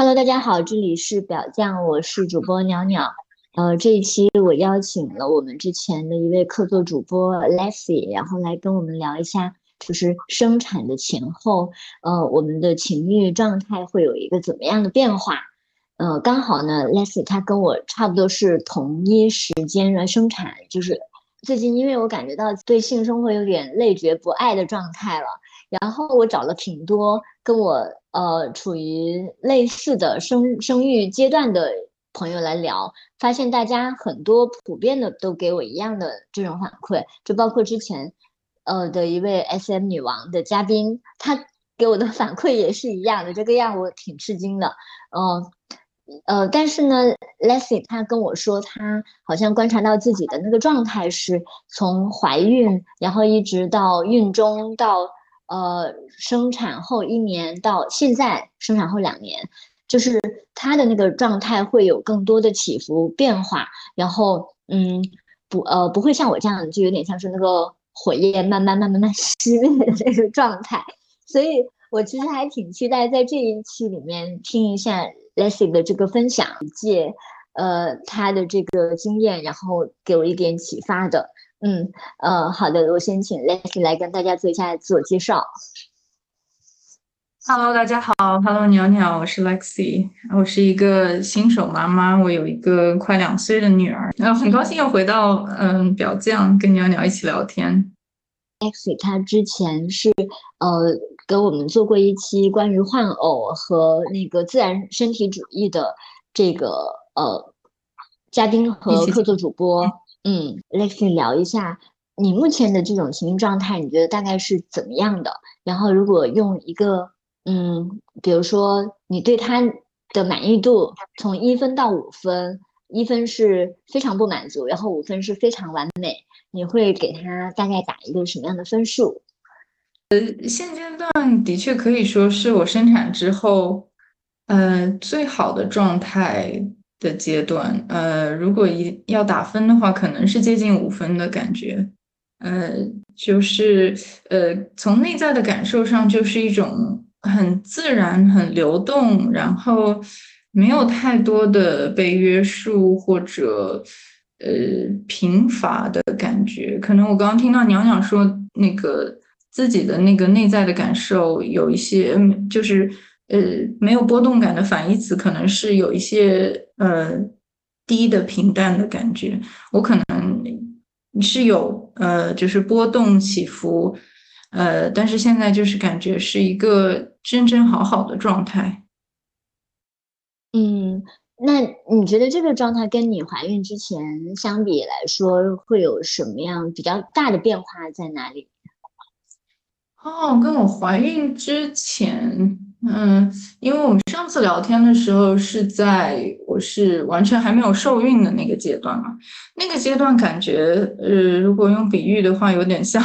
Hello，大家好，这里是表匠，我是主播鸟鸟。呃，这一期我邀请了我们之前的一位客座主播 Leslie，然后来跟我们聊一下，就是生产的前后，呃，我们的情绪状态会有一个怎么样的变化？呃，刚好呢，Leslie 他跟我差不多是同一时间来生产，就是最近因为我感觉到对性生活有点累觉不爱的状态了。然后我找了挺多跟我呃处于类似的生生育阶段的朋友来聊，发现大家很多普遍的都给我一样的这种反馈，就包括之前呃的一位 SM 女王的嘉宾，她给我的 反馈也是一样的，这个让我挺吃惊的。嗯呃，但是呢，Leslie 她跟我说，她好像观察到自己的那个状态是从怀孕，然后一直到孕中到。呃，生产后一年到现在生产后两年，就是他的那个状态会有更多的起伏变化，然后嗯，不呃不会像我这样，就有点像是那个火焰慢慢慢慢慢熄灭的那个状态，所以我其实还挺期待在这一期里面听一下 Leslie 的这个分享，借呃他的这个经验，然后给我一点启发的。嗯，呃，好的，我先请 Leslie 来跟大家做一下自我介绍。Hello，大家好，Hello，鸟鸟，我是 Lexi，我是一个新手妈妈，我有一个快两岁的女儿，然后很高兴又回到嗯表匠跟鸟鸟一起聊天。Lexi 她之前是呃给我们做过一期关于换偶和那个自然身体主义的这个呃嘉宾和客座主播。嗯，Lexi 聊一下你目前的这种情绪状态，你觉得大概是怎么样的？然后如果用一个嗯，比如说你对他的满意度从一分到五分，一分是非常不满足，然后五分是非常完美，你会给他大概打一个什么样的分数？呃，现阶段的确可以说是我生产之后，呃，最好的状态。的阶段，呃，如果一要打分的话，可能是接近五分的感觉，呃，就是呃，从内在的感受上，就是一种很自然、很流动，然后没有太多的被约束或者呃贫乏的感觉。可能我刚刚听到娘娘说那个自己的那个内在的感受有一些，就是。呃，没有波动感的反义词可能是有一些呃低的平淡的感觉。我可能是有呃就是波动起伏，呃，但是现在就是感觉是一个真真好好的状态。嗯，那你觉得这个状态跟你怀孕之前相比来说，会有什么样比较大的变化在哪里？哦，跟我怀孕之前。嗯，因为我们上次聊天的时候是在我是完全还没有受孕的那个阶段嘛，那个阶段感觉，呃，如果用比喻的话，有点像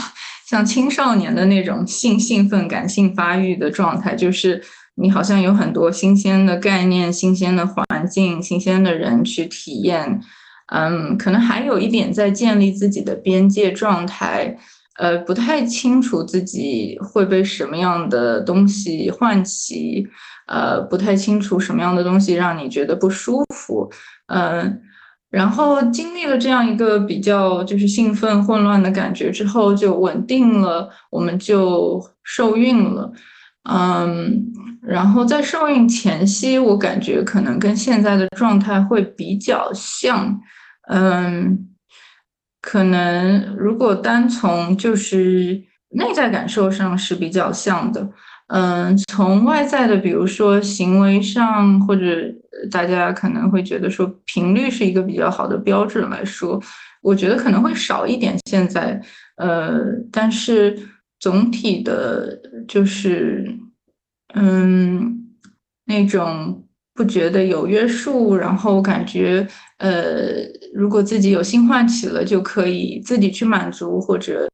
像青少年的那种性兴奋、感性发育的状态，就是你好像有很多新鲜的概念、新鲜的环境、新鲜的人去体验，嗯，可能还有一点在建立自己的边界状态。呃，不太清楚自己会被什么样的东西唤起，呃，不太清楚什么样的东西让你觉得不舒服，嗯，然后经历了这样一个比较就是兴奋混乱的感觉之后，就稳定了，我们就受孕了，嗯，然后在受孕前夕，我感觉可能跟现在的状态会比较像，嗯。可能如果单从就是内在感受上是比较像的，嗯，从外在的，比如说行为上，或者大家可能会觉得说频率是一个比较好的标准来说，我觉得可能会少一点。现在，呃，但是总体的，就是嗯，那种。不觉得有约束，然后感觉，呃，如果自己有新唤起了，就可以自己去满足，或者，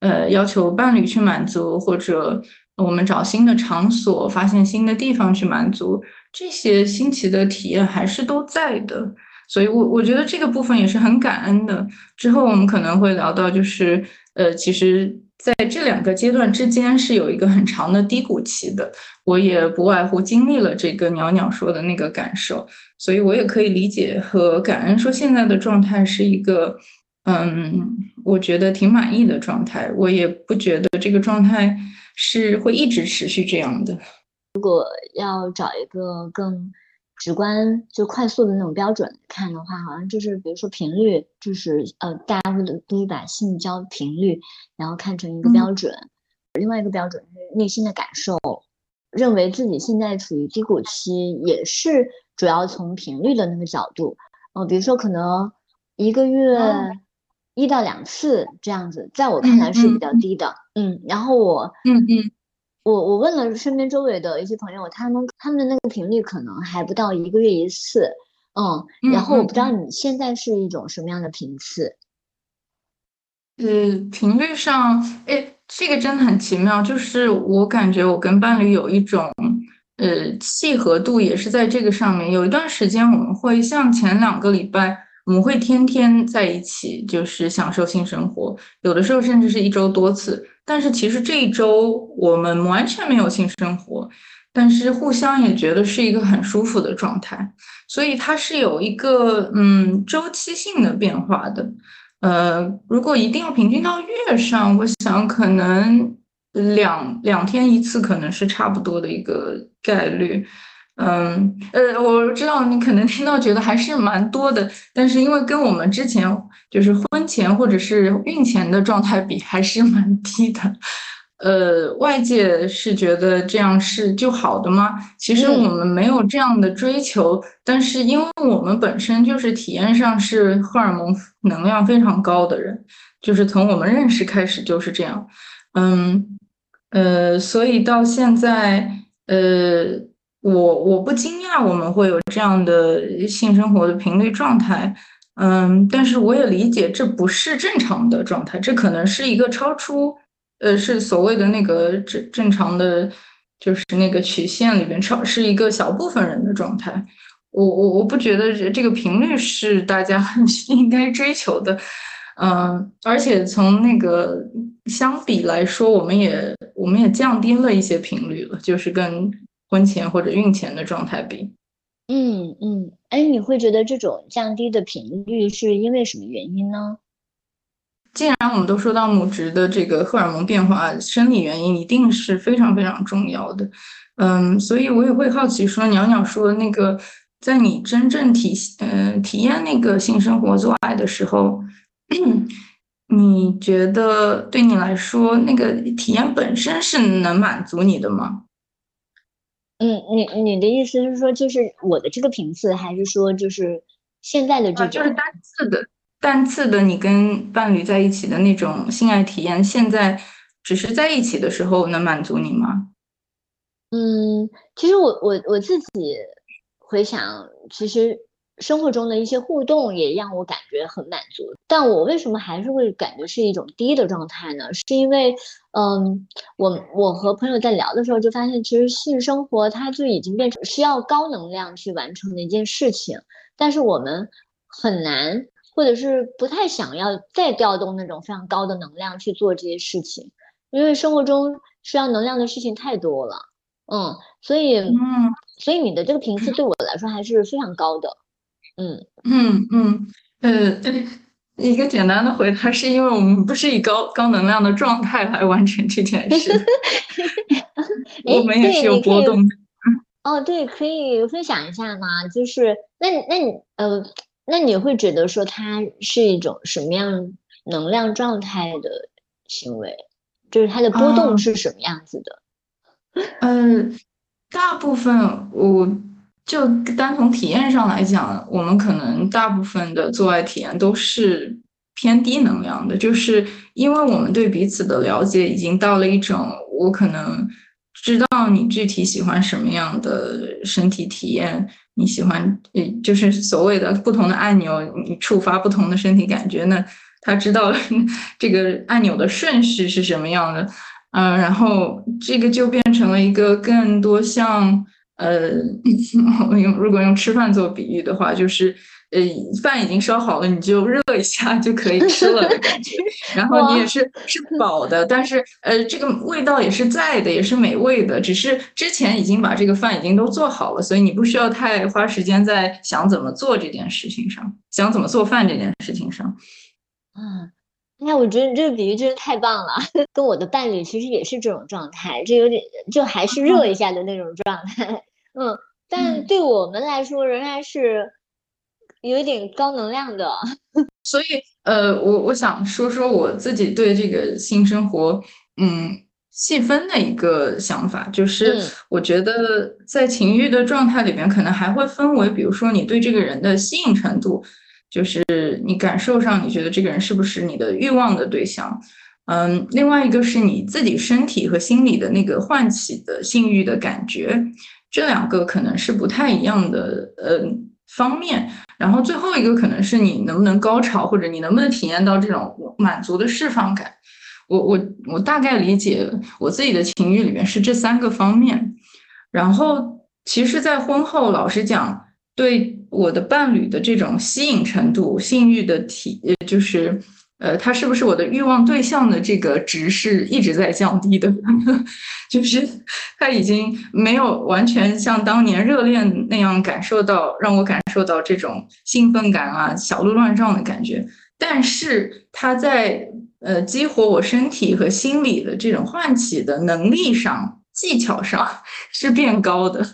呃，要求伴侣去满足，或者我们找新的场所，发现新的地方去满足，这些新奇的体验还是都在的。所以，我我觉得这个部分也是很感恩的。之后我们可能会聊到，就是，呃，其实在这两个阶段之间是有一个很长的低谷期的。我也不外乎经历了这个袅袅说的那个感受，所以我也可以理解和感恩，说现在的状态是一个，嗯，我觉得挺满意的状态。我也不觉得这个状态是会一直持续这样的。如果要找一个更。直观就快速的那种标准看的话，好像就是比如说频率，就是呃，大家会都会把性交频率，然后看成一个标准。另外一个标准是内心的感受，认为自己现在处于低谷期，也是主要从频率的那个角度。呃，比如说可能一个月一到两次这样子，在我看来是比较低的。嗯，然后我嗯嗯。我我问了身边周围的一些朋友，他们他们的那个频率可能还不到一个月一次，嗯，然后我不知道你现在是一种什么样的频次。呃，频率上，哎，这个真的很奇妙，就是我感觉我跟伴侣有一种，呃，契合度也是在这个上面。有一段时间我们会像前两个礼拜，我们会天天在一起，就是享受性生活，有的时候甚至是一周多次。但是其实这一周我们完全没有性生活，但是互相也觉得是一个很舒服的状态，所以它是有一个嗯周期性的变化的。呃，如果一定要平均到月上，我想可能两两天一次可能是差不多的一个概率。嗯，呃，我知道你可能听到觉得还是蛮多的，但是因为跟我们之前就是婚前或者是孕前的状态比，还是蛮低的。呃，外界是觉得这样是就好的吗？其实我们没有这样的追求，但是因为我们本身就是体验上是荷尔蒙能量非常高的人，就是从我们认识开始就是这样。嗯，呃，所以到现在，呃。我我不惊讶我们会有这样的性生活的频率状态，嗯，但是我也理解这不是正常的状态，这可能是一个超出，呃，是所谓的那个正正常的，就是那个曲线里边超是一个小部分人的状态。我我我不觉得这这个频率是大家 应该追求的，嗯，而且从那个相比来说，我们也我们也降低了一些频率了，就是跟。婚前或者孕前的状态比，嗯嗯，哎，你会觉得这种降低的频率是因为什么原因呢？既然我们都说到母职的这个荷尔蒙变化，生理原因一定是非常非常重要的。嗯，所以我也会好奇说，袅袅说的那个，在你真正体呃体验那个性生活做爱的时候，你觉得对你来说那个体验本身是能满足你的吗？嗯，你你的意思是说，就是我的这个频次，还是说就是现在的这种？就是单次的，单次的，你跟伴侣在一起的那种性爱体验，现在只是在一起的时候能满足你吗？嗯，其实我我我自己回想，其实。生活中的一些互动也让我感觉很满足，但我为什么还是会感觉是一种低的状态呢？是因为，嗯，我我和朋友在聊的时候就发现，其实性生活它就已经变成需要高能量去完成的一件事情，但是我们很难，或者是不太想要再调动那种非常高的能量去做这些事情，因为生活中需要能量的事情太多了，嗯，所以，嗯，所以你的这个频次对我来说还是非常高的。嗯嗯嗯，呃，一个简单的回答是因为我们不是以高高能量的状态来完成这件事，我们也是有波动的。哦，对，可以分享一下吗？就是那那你呃，那你会觉得说它是一种什么样能量状态的行为？就是它的波动是什么样子的？嗯，大部分我。就单从体验上来讲，我们可能大部分的做爱体验都是偏低能量的，就是因为我们对彼此的了解已经到了一种，我可能知道你具体喜欢什么样的身体体验，你喜欢，就是所谓的不同的按钮，你触发不同的身体感觉，那他知道这个按钮的顺序是什么样的，嗯，然后这个就变成了一个更多像。呃，用如果用吃饭做比喻的话，就是呃饭已经烧好了，你就热一下就可以吃了的感觉。然后你也是是饱的，但是呃这个味道也是在的，也是美味的。只是之前已经把这个饭已经都做好了，所以你不需要太花时间在想怎么做这件事情上，想怎么做饭这件事情上。嗯，那我觉得这个比喻真是太棒了，跟我的伴侣其实也是这种状态，这有点就还是热一下的那种状态。嗯，但对我们来说仍然是有一点高能量的。所以，呃，我我想说说我自己对这个性生活，嗯，细分的一个想法，就是我觉得在情欲的状态里面，可能还会分为，比如说你对这个人的吸引程度，就是你感受上你觉得这个人是不是你的欲望的对象，嗯，另外一个是你自己身体和心理的那个唤起的性欲的感觉，这两个可能是不太一样的，呃，方面。然后最后一个可能是你能不能高潮，或者你能不能体验到这种满足的释放感。我我我大概理解我自己的情欲里面是这三个方面。然后其实，在婚后，老实讲，对我的伴侣的这种吸引程度、性欲的体，就是。呃，他是不是我的欲望对象的这个值是一直在降低的？就是他已经没有完全像当年热恋那样感受到，让我感受到这种兴奋感啊、小鹿乱撞的感觉。但是他在呃激活我身体和心理的这种唤起的能力上、技巧上 是变高的，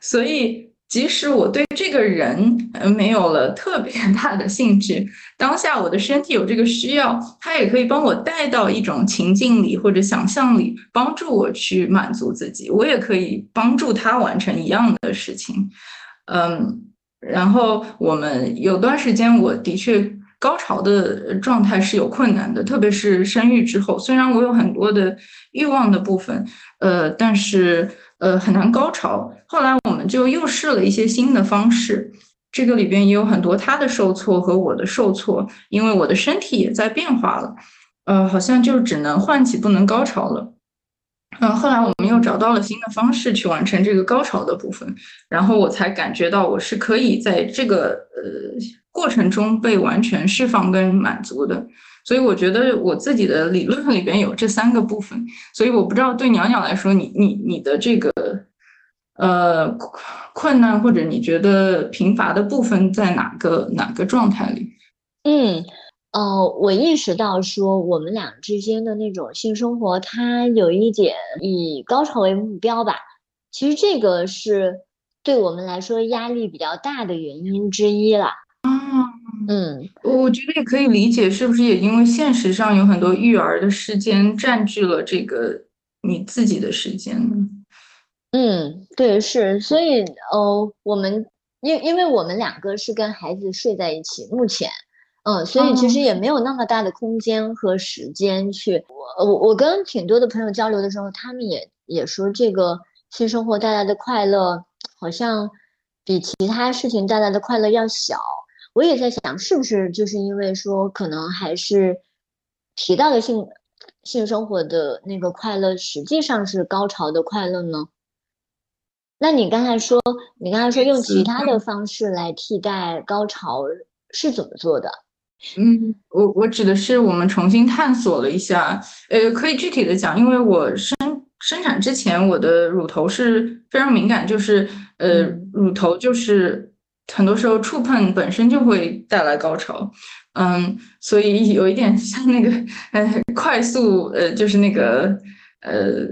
所以。即使我对这个人没有了特别 大的兴趣，当下我的身体有这个需要，他也可以帮我带到一种情境里或者想象里，帮助我去满足自己。我也可以帮助他完成一样的事情，嗯，然后我们有段时间我的确高潮的状态是有困难的，特别是生育之后，虽然我有很多的欲望的部分，呃，但是。呃，很难高潮。后来我们就又试了一些新的方式，这个里边也有很多他的受挫和我的受挫，因为我的身体也在变化了。呃，好像就只能唤起，不能高潮了。嗯，后来我们又找到了新的方式去完成这个高潮的部分，然后我才感觉到我是可以在这个呃过程中被完全释放跟满足的。所以我觉得我自己的理论里边有这三个部分，所以我不知道对鸟鸟来说，你你你的这个呃困难或者你觉得贫乏的部分在哪个哪个状态里？嗯，哦，我意识到说我们俩之间的那种性生活，它有一点以高潮为目标吧。其实这个是对我们来说压力比较大的原因之一了。啊。嗯，我觉得也可以理解，是不是也因为现实上有很多育儿的时间占据了这个你自己的时间呢？嗯，对，是，所以呃，我们因因为我们两个是跟孩子睡在一起，目前，嗯，所以其实也没有那么大的空间和时间去。我我我跟挺多的朋友交流的时候，他们也也说这个性生活带来的快乐好像比其他事情带来的快乐要小。我也在想，是不是就是因为说，可能还是提到的性性生活的那个快乐，实际上是高潮的快乐呢？那你刚才说，你刚才说用其他的方式来替代高潮是怎么做的？嗯，我我指的是我们重新探索了一下，呃，可以具体的讲，因为我生生产之前，我的乳头是非常敏感，就是呃，乳头就是。很多时候触碰本身就会带来高潮，嗯，所以有一点像那个呃快速呃就是那个呃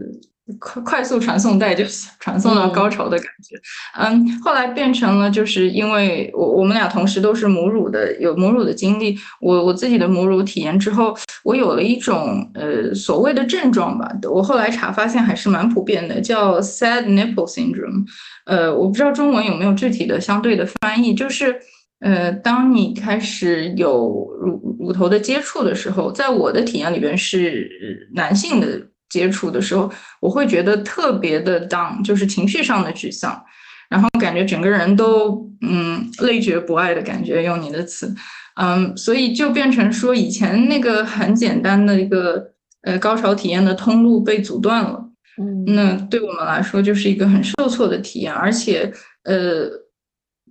快快速传送带，就 传送到高潮的感觉，嗯，后来变成了就是因为我我们俩同时都是母乳的，有母乳的经历，我我自己的母乳体验之后，我有了一种呃所谓的症状吧，我后来查发现还是蛮普遍的，叫 sad nipple syndrome。呃，我不知道中文有没有具体的相对的翻译，就是，呃，当你开始有乳乳头的接触的时候，在我的体验里边是男性的接触的时候，我会觉得特别的 down，就是情绪上的沮丧，然后感觉整个人都嗯累觉不爱的感觉，用你的词，嗯，所以就变成说以前那个很简单的一个呃高潮体验的通路被阻断了。那对我们来说就是一个很受挫的体验，而且，呃，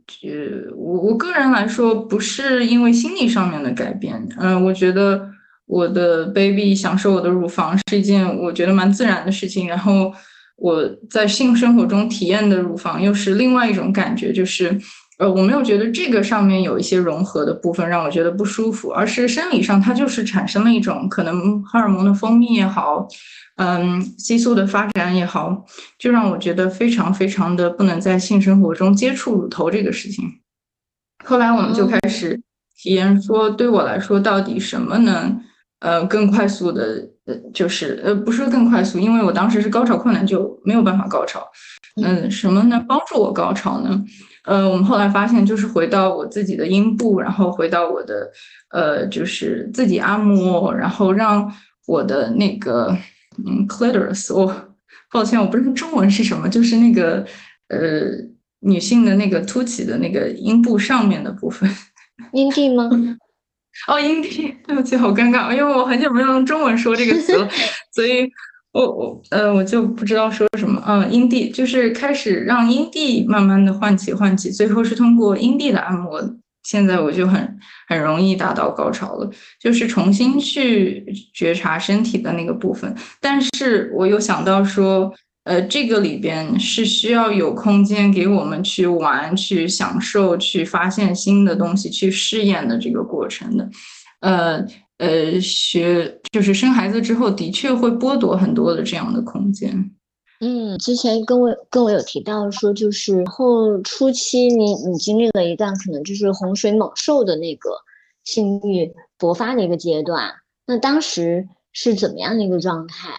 就，我我个人来说，不是因为心理上面的改变，嗯，我觉得我的 baby 享受我的乳房是一件我觉得蛮自然的事情，然后我在性生活中体验的乳房又是另外一种感觉，就是。呃，我没有觉得这个上面有一些融合的部分让我觉得不舒服，而是生理上它就是产生了一种可能荷尔蒙的分泌也好，嗯，激素的发展也好，就让我觉得非常非常的不能在性生活中接触乳头这个事情。后来我们就开始体验说，对我来说到底什么能呃更快速的，呃就是呃不是更快速，因为我当时是高潮困难就没有办法高潮，嗯，什么能帮助我高潮呢？呃，我们后来发现，就是回到我自己的阴部，然后回到我的，呃，就是自己按摩，然后让我的那个，嗯，clitoris，我抱歉，我不知道中文是什么，就是那个，呃，女性的那个凸起的那个阴部上面的部分，阴蒂吗？哦，阴蒂，对不起，好尴尬，因为我很久没有用中文说这个词了，所以。我我呃我就不知道说什么，嗯，阴蒂就是开始让阴蒂慢慢的唤起唤起，最后是通过阴蒂的按摩，现在我就很很容易达到高潮了，就是重新去觉察身体的那个部分，但是我又想到说，呃，这个里边是需要有空间给我们去玩、去享受、去发现新的东西、去试验的这个过程的，呃。呃，学就是生孩子之后，的确会剥夺很多的这样的空间。嗯，之前跟我跟我有提到说，就是后初期你你经历了一段可能就是洪水猛兽的那个性欲勃发的一个阶段，那当时是怎么样的一个状态？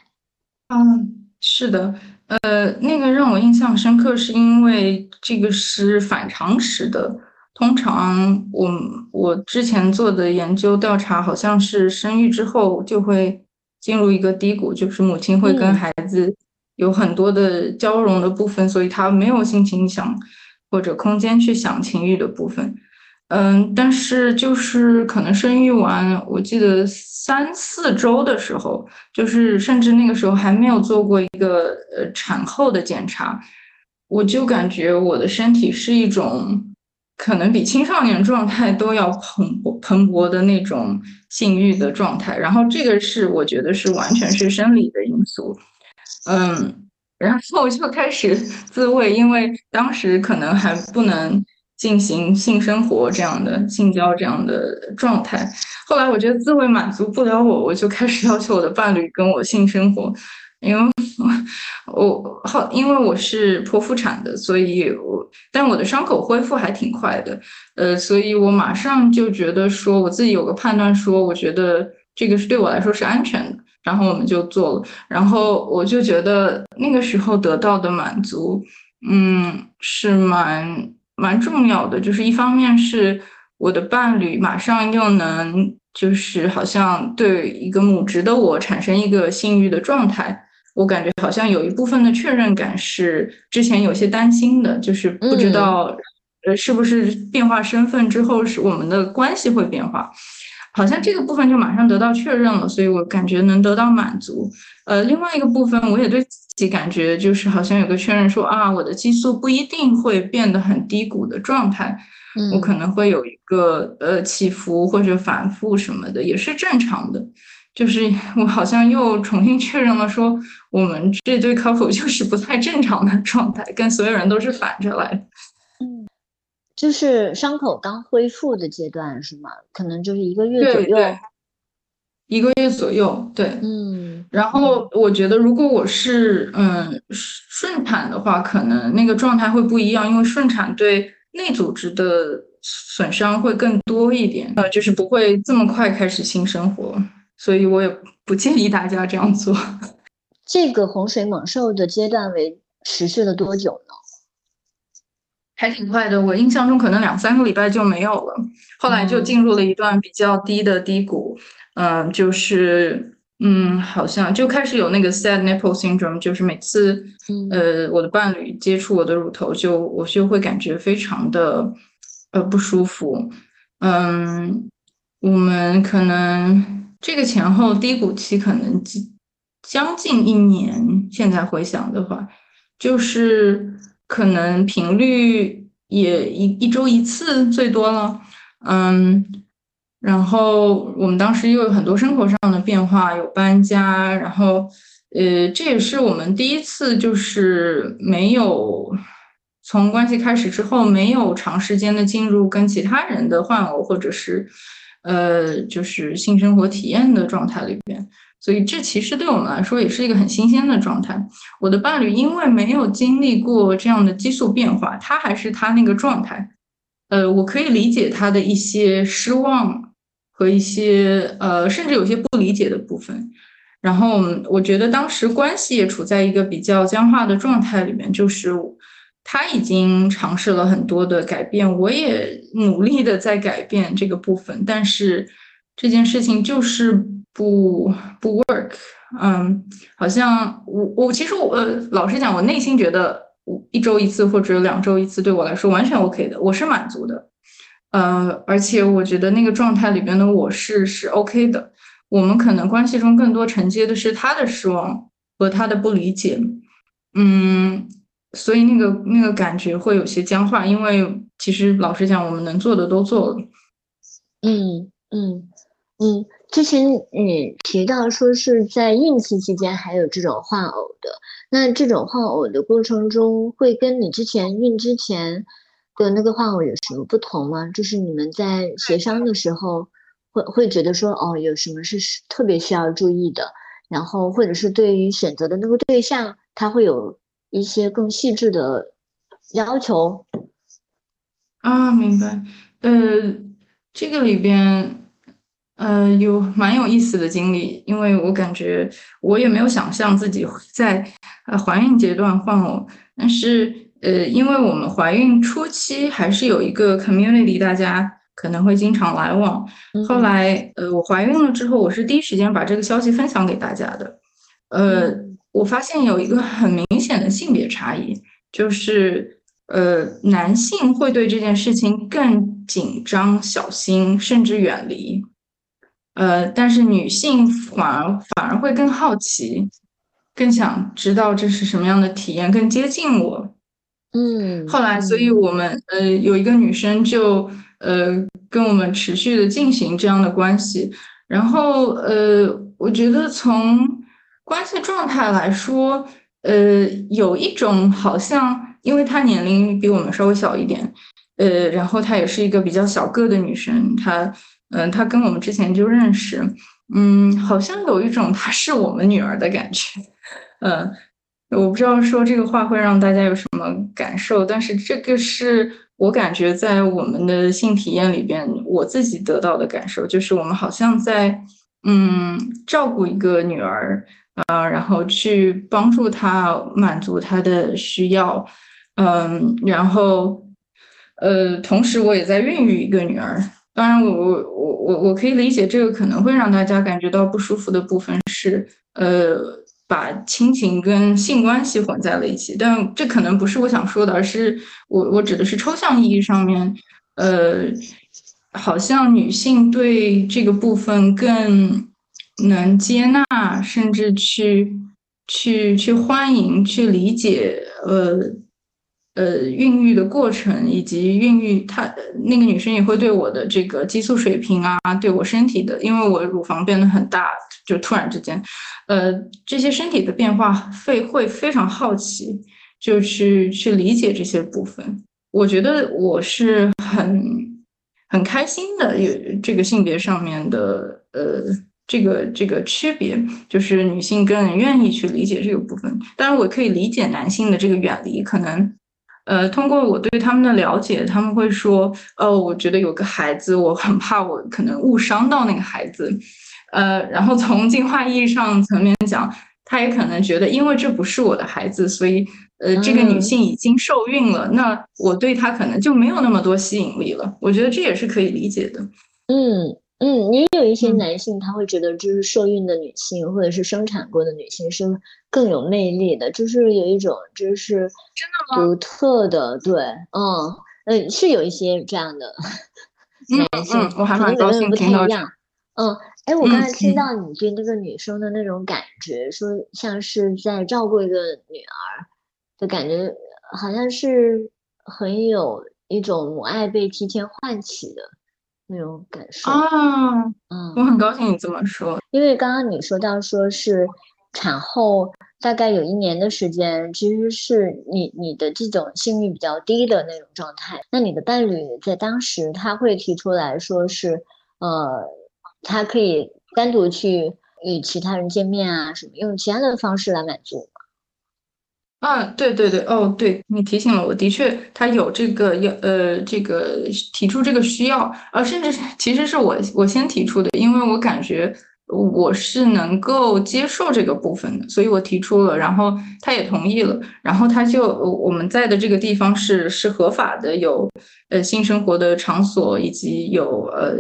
嗯，是的，呃，那个让我印象深刻，是因为这个是反常识的。通常我我之前做的研究调查，好像是生育之后就会进入一个低谷，就是母亲会跟孩子有很多的交融的部分，所以她没有心情想或者空间去想情欲的部分。嗯，但是就是可能生育完，我记得三四周的时候，就是甚至那个时候还没有做过一个呃产后的检查，我就感觉我的身体是一种。可能比青少年状态都要蓬勃蓬勃的那种性欲的状态，然后这个是我觉得是完全是生理的因素，嗯，然后我就开始自慰，因为当时可能还不能进行性生活这样的性交这样的状态，后来我觉得自慰满足不了我，我就开始要求我的伴侣跟我性生活。因为我我好，因为我是剖腹产的，所以我但我的伤口恢复还挺快的，呃，所以我马上就觉得说，我自己有个判断，说我觉得这个是对我来说是安全的，然后我们就做了，然后我就觉得那个时候得到的满足，嗯，是蛮蛮重要的，就是一方面是我的伴侣马上又能就是好像对一个母职的我产生一个性欲的状态。我感觉好像有一部分的确认感是之前有些担心的，就是不知道，呃，是不是变化身份之后是我们的关系会变化，好像这个部分就马上得到确认了，所以我感觉能得到满足。呃，另外一个部分我也对自己感觉就是好像有个确认说啊，我的激素不一定会变得很低谷的状态，我可能会有一个呃起伏或者反复什么的，也是正常的。就是我好像又重新确认了，说我们这对 couple 就是不太正常的状态，跟所有人都是反着来的。嗯，就是伤口刚恢复的阶段是吗？可能就是一个月左右。一个月左右，对。嗯。然后我觉得，如果我是嗯顺产的话，可能那个状态会不一样，因为顺产对内组织的损伤会更多一点，呃，就是不会这么快开始新生活。所以我也不建议大家这样做。这个洪水猛兽的阶段为持续了多久呢？还挺快的，我印象中可能两三个礼拜就没有了，后来就进入了一段比较低的低谷。嗯，就是嗯，好像就开始有那个 sad nipple syndrome，就是每次呃我的伴侣接触我的乳头，就我就会感觉非常的呃不舒服。嗯，我们可能。这个前后低谷期可能将近一年，现在回想的话，就是可能频率也一一周一次最多了，嗯，然后我们当时又有很多生活上的变化，有搬家，然后呃，这也是我们第一次就是没有从关系开始之后没有长时间的进入跟其他人的换偶或者是呃就是性生活体验的状态里边。所以这其实对我们来说也是一个很新鲜的状态。我的伴侣因为没有经历过这样的激素变化，他还是他那个状态。呃，我可以理解他的一些失望和一些呃，甚至有些不理解的部分。然后我觉得当时关系也处在一个比较僵化的状态里面，就是他已经尝试了很多的改变，我也努力的在改变这个部分，但是这件事情就是。不不 work，嗯，好像我我其实我呃老实讲，我内心觉得我一周一次或者两周一次对我来说完全 OK 的，我是满足的，呃，而且我觉得那个状态里边的我是是 OK 的。我们可能关系中更多承接的是他的失望和他的不理解，嗯，所以那个那个感觉会有些僵化，因为其实老实讲，我们能做的都做了，嗯嗯嗯。之前你提到说是在孕期期间还有这种换偶的，那这种换偶的过程中会跟你之前孕之前的那个换偶有什么不同吗？就是你们在协商的时候会会觉得说哦有什么是特别需要注意的，然后或者是对于选择的那个对象他会有一些更细致的要求啊，明白。呃，这个里边。呃，有蛮有意思的经历，因为我感觉我也没有想象自己在呃怀孕阶段换偶，但是呃，因为我们怀孕初期还是有一个 community，大家可能会经常来往。后来呃，我怀孕了之后，我是第一时间把这个消息分享给大家的。呃，我发现有一个很明显的性别差异，就是呃，男性会对这件事情更紧张、小心，甚至远离。呃，但是女性反而反而会更好奇，更想知道这是什么样的体验，更接近我。嗯，后来，所以我们呃有一个女生就呃跟我们持续的进行这样的关系，然后呃，我觉得从关系状态来说，呃，有一种好像，因为她年龄比我们稍微小一点，呃，然后她也是一个比较小个的女生，她。嗯，她跟我们之前就认识，嗯，好像有一种她是我们女儿的感觉，嗯，我不知道说这个话会让大家有什么么感受，但是这个是我感觉在我们的性体验里边，我自己得到的感受，就是我们好像在嗯照顾一个女儿，啊，然后去帮助她满足她的需要，嗯，然后呃，同时我也在孕育一个女儿。当然，我我我我我可以理解这个可能会让大家感觉到不舒服的部分是，呃，把亲情跟性关系混在了一起。但这可能不是我想说的，而是我我指的是抽象意义上面，呃，好像女性对这个部分更能接纳，甚至去去去欢迎、去理解，呃。呃，孕育的过程以及孕育，她那个女生也会对我的这个激素水平啊，对我身体的，因为我乳房变得很大，就突然之间，呃，这些身体的变化会会非常好奇，就去去理解这些部分。我觉得我是很很开心的，有这个性别上面的呃这个这个区别，就是女性更愿意去理解这个部分。当然，我可以理解男性的这个远离，可能。呃，通过我对他们的了解，他们会说，哦，我觉得有个孩子，我很怕我可能误伤到那个孩子，呃，然后从进化意义上层面讲，他也可能觉得，因为这不是我的孩子，所以，呃，这个女性已经受孕了，那我对她可能就没有那么多吸引力了。我觉得这也是可以理解的。嗯。嗯，也有一些男性他会觉得，就是受孕的女性或者是生产过的女性是更有魅力的，就是有一种就是真的独特的，对，嗯嗯，是有一些这样的男性，我还蛮高兴听到。嗯，哎，我刚才听到你对那个女生的那种感觉，说像是在照顾一个女儿的感觉，好像是很有一种母爱被提前唤起的那种感受啊。嗯，我很高兴你这么说，因为刚刚你说到说是产后大概有一年的时间，其实是你你的这种性欲比较低的那种状态。那你的伴侣在当时他会提出来说是，呃，他可以单独去与其他人见面啊，什么用其他的方式来满足。啊，对对对，哦，对你提醒了我，的确他有这个要呃这个提出这个需要，啊，甚至其实是我我先提出的，因为我感觉我是能够接受这个部分的，所以我提出了，然后他也同意了，然后他就我们在的这个地方是是合法的，有呃性生活的场所以及有呃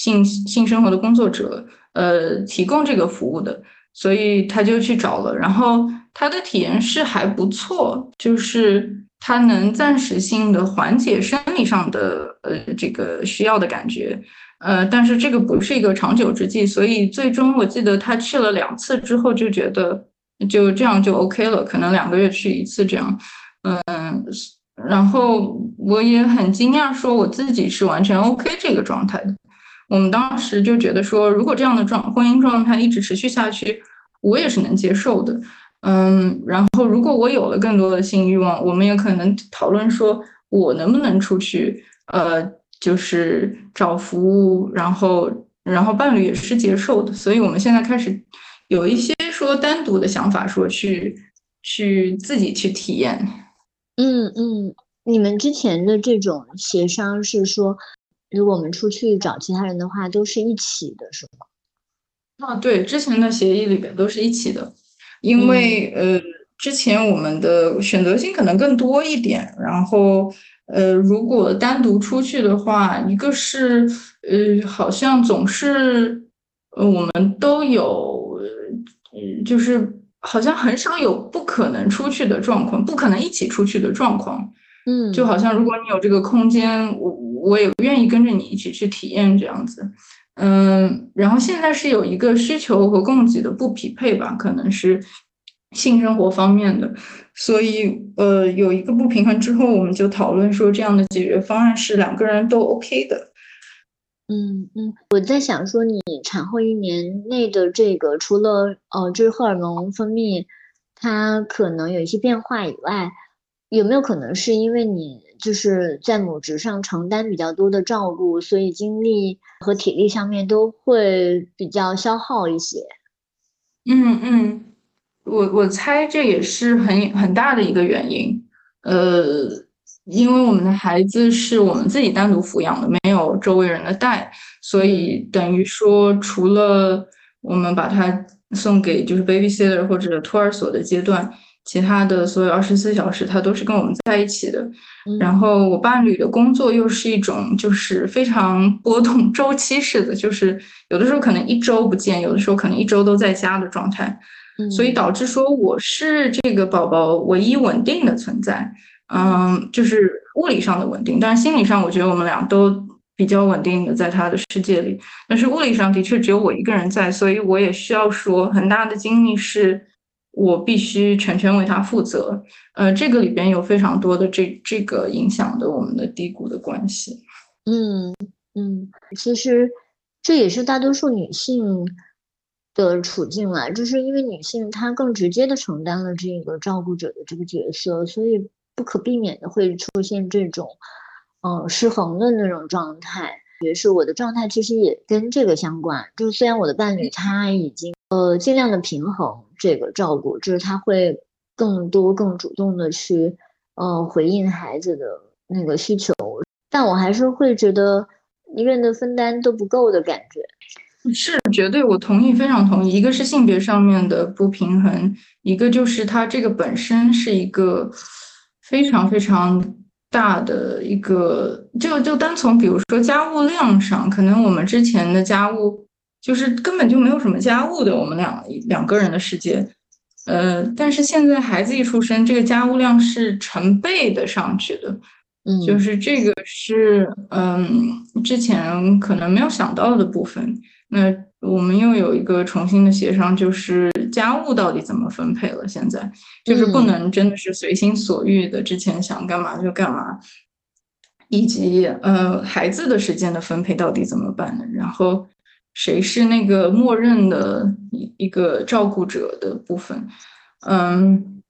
性性生活的工作者呃提供这个服务的。所以他就去找了，然后他的体验是还不错，就是他能暂时性的缓解生理上的呃这个需要的感觉，呃，但是这个不是一个长久之计，所以最终我记得他去了两次之后就觉得就这样就 OK 了，可能两个月去一次这样，嗯，然后我也很惊讶，说我自己是完全 OK 这个状态的。我们当时就觉得说，如果这样的状婚姻状态一直持续下去，我也是能接受的。嗯，然后如果我有了更多的性欲望，我们也可能讨论说，我能不能出去，呃，就是找服务，然后，然后伴侣也是接受的。所以我们现在开始有一些说单独的想法，说去去自己去体验。嗯嗯，你们之前的这种协商是说。如果我们出去找其他人的话，都是一起的，是吗？啊，对，之前的协议里边都是一起的，因为呃，之前我们的选择性可能更多一点，然后呃，如果单独出去的话，一个是呃，好像总是呃，我们都有，呃，就是好像很少有不可能出去的状况，不可能一起出去的状况。嗯，就好像如果你有这个空间，我我也愿意跟着你一起去体验这样子。嗯，然后现在是有一个需求和供给的不匹配吧，可能是性生活方面的，所以呃有一个不平衡之后，我们就讨论说这样的解决方案是两个人都 OK 的。嗯嗯，我在想说你产后一年内的这个，除了呃就是荷尔蒙分泌它可能有一些变化以外。有没有可能是因为你就是在母职上承担比较多的照顾，所以精力和体力上面都会比较消耗一些？嗯嗯，我我猜这也是很很大的一个原因。呃，因为我们的孩子是我们自己单独抚养的，没有周围人的带，所以等于说除了我们把他送给就是 babysitter 或者托儿所的阶段。其他的所有二十四小时，他都是跟我们在一起的。然后我伴侣的工作又是一种就是非常波动周期式的，就是有的时候可能一周不见，有的时候可能一周都在家的状态。所以导致说我是这个宝宝唯一稳定的存在。嗯，就是物理上的稳定，但是心理上我觉得我们俩都比较稳定的在他的世界里。但是物理上的确只有我一个人在，所以我也需要说很大的精力是。我必须全权为他负责，呃，这个里边有非常多的这这个影响的我们的低谷的关系。嗯嗯，其实这也是大多数女性的处境啊，就是因为女性她更直接的承担了这个照顾者的这个角色，所以不可避免的会出现这种嗯失衡的那种状态。也是我的状态其实也跟这个相关，就是虽然我的伴侣他已经呃尽量的平衡。这个照顾就是他会更多、更主动的去，呃，回应孩子的那个需求，但我还是会觉得一个人的分担都不够的感觉。是绝对，我同意，非常同意。一个是性别上面的不平衡，一个就是他这个本身是一个非常非常大的一个，就就单从比如说家务量上，可能我们之前的家务。就是根本就没有什么家务的，我们两两个人的世界，呃，但是现在孩子一出生，这个家务量是成倍的上去的，嗯，就是这个是嗯之前可能没有想到的部分。那我们又有一个重新的协商，就是家务到底怎么分配了？现在就是不能真的是随心所欲的，之前想干嘛就干嘛。以及呃孩子的时间的分配到底怎么办呢？然后谁是那个默认的一一个照顾者的部分？嗯，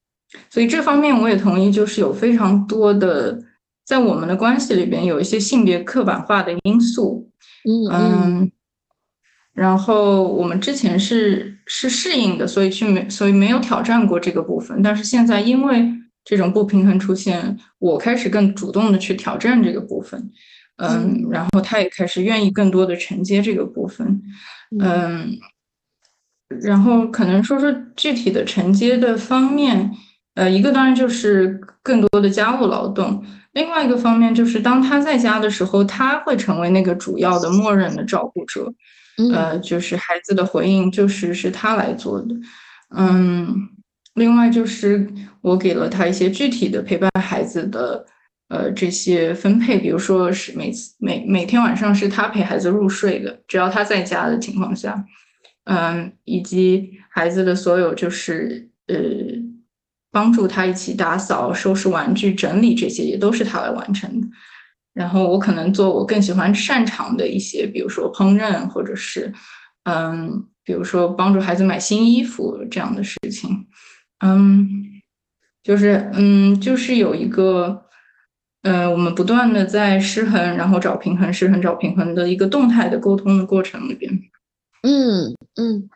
所以这方面我也同意，就是有非常多的在我们的关系里边有一些性别刻板化的因素。嗯嗯，然后我们之前是是适应的，所以去没所以没有挑战过这个部分，但是现在因为这种不平衡出现，我开始更主动的去挑战这个部分。嗯，然后他也开始愿意更多的承接这个部分。嗯。然后可能说说具体的承接的方面，呃，一个当然就是更多的家务劳动，另外一个方面就是当他在家的时候，他会成为那个主要的默认的照顾者，呃，就是孩子的回应就是是他来做的，嗯，另外就是我给了他一些具体的陪伴孩子的，呃，这些分配，比如说是每次每每天晚上是他陪孩子入睡的，只要他在家的情况下。嗯，以及孩子的所有就是呃，帮助他一起打扫、收拾玩具、整理这些，也都是他来完成的。然后我可能做我更喜欢擅长的一些，比如说烹饪，或者是嗯，比如说帮助孩子买新衣服这样的事情。嗯，就是嗯，就是有一个呃，我们不断的在失衡，然后找平衡，失衡找平衡的一个动态的沟通的过程里边。嗯嗯，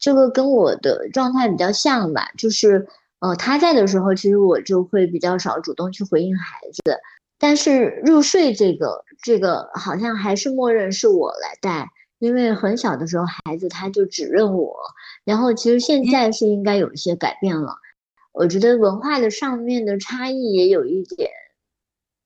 这个跟我的状态比较像吧，就是呃他在的时候，其实我就会比较少主动去回应孩子，但是入睡这个这个好像还是默认是我来带，因为很小的时候孩子他就只认我，然后其实现在是应该有一些改变了，我觉得文化的上面的差异也有一点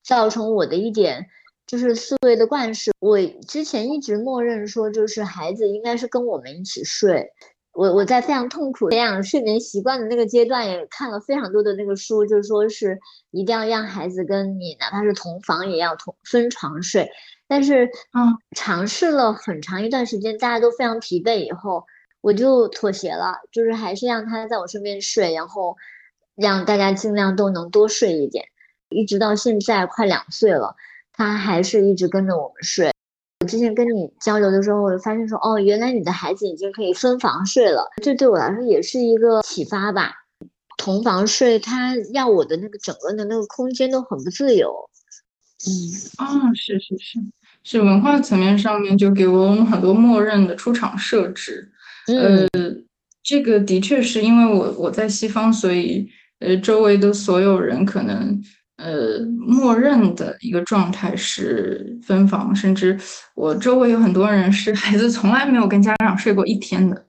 造成我的一点。就是思维的惯式，我之前一直默认说，就是孩子应该是跟我们一起睡。我我在非常痛苦培养睡眠习惯的那个阶段，也看了非常多的那个书，就是说是一定要让孩子跟你哪怕是同房也要同分床睡。但是，嗯，尝试了很长一段时间，大家都非常疲惫以后，我就妥协了，就是还是让他在我身边睡，然后让大家尽量都能多睡一点，一直到现在快两岁了。他还是一直跟着我们睡。我之前跟你交流的时候，我就发现说，哦，原来你的孩子已经可以分房睡了。这对我来说也是一个启发吧。同房睡，他要我的那个整个的那个空间都很不自由。嗯，啊，是是是，是文化层面上面就给我们很多默认的出场设置。呃，这个的确是因为我我在西方，所以呃，周围的所有人可能。呃，默认的一个状态是分房，甚至我周围有很多人是孩子从来没有跟家长睡过一天的。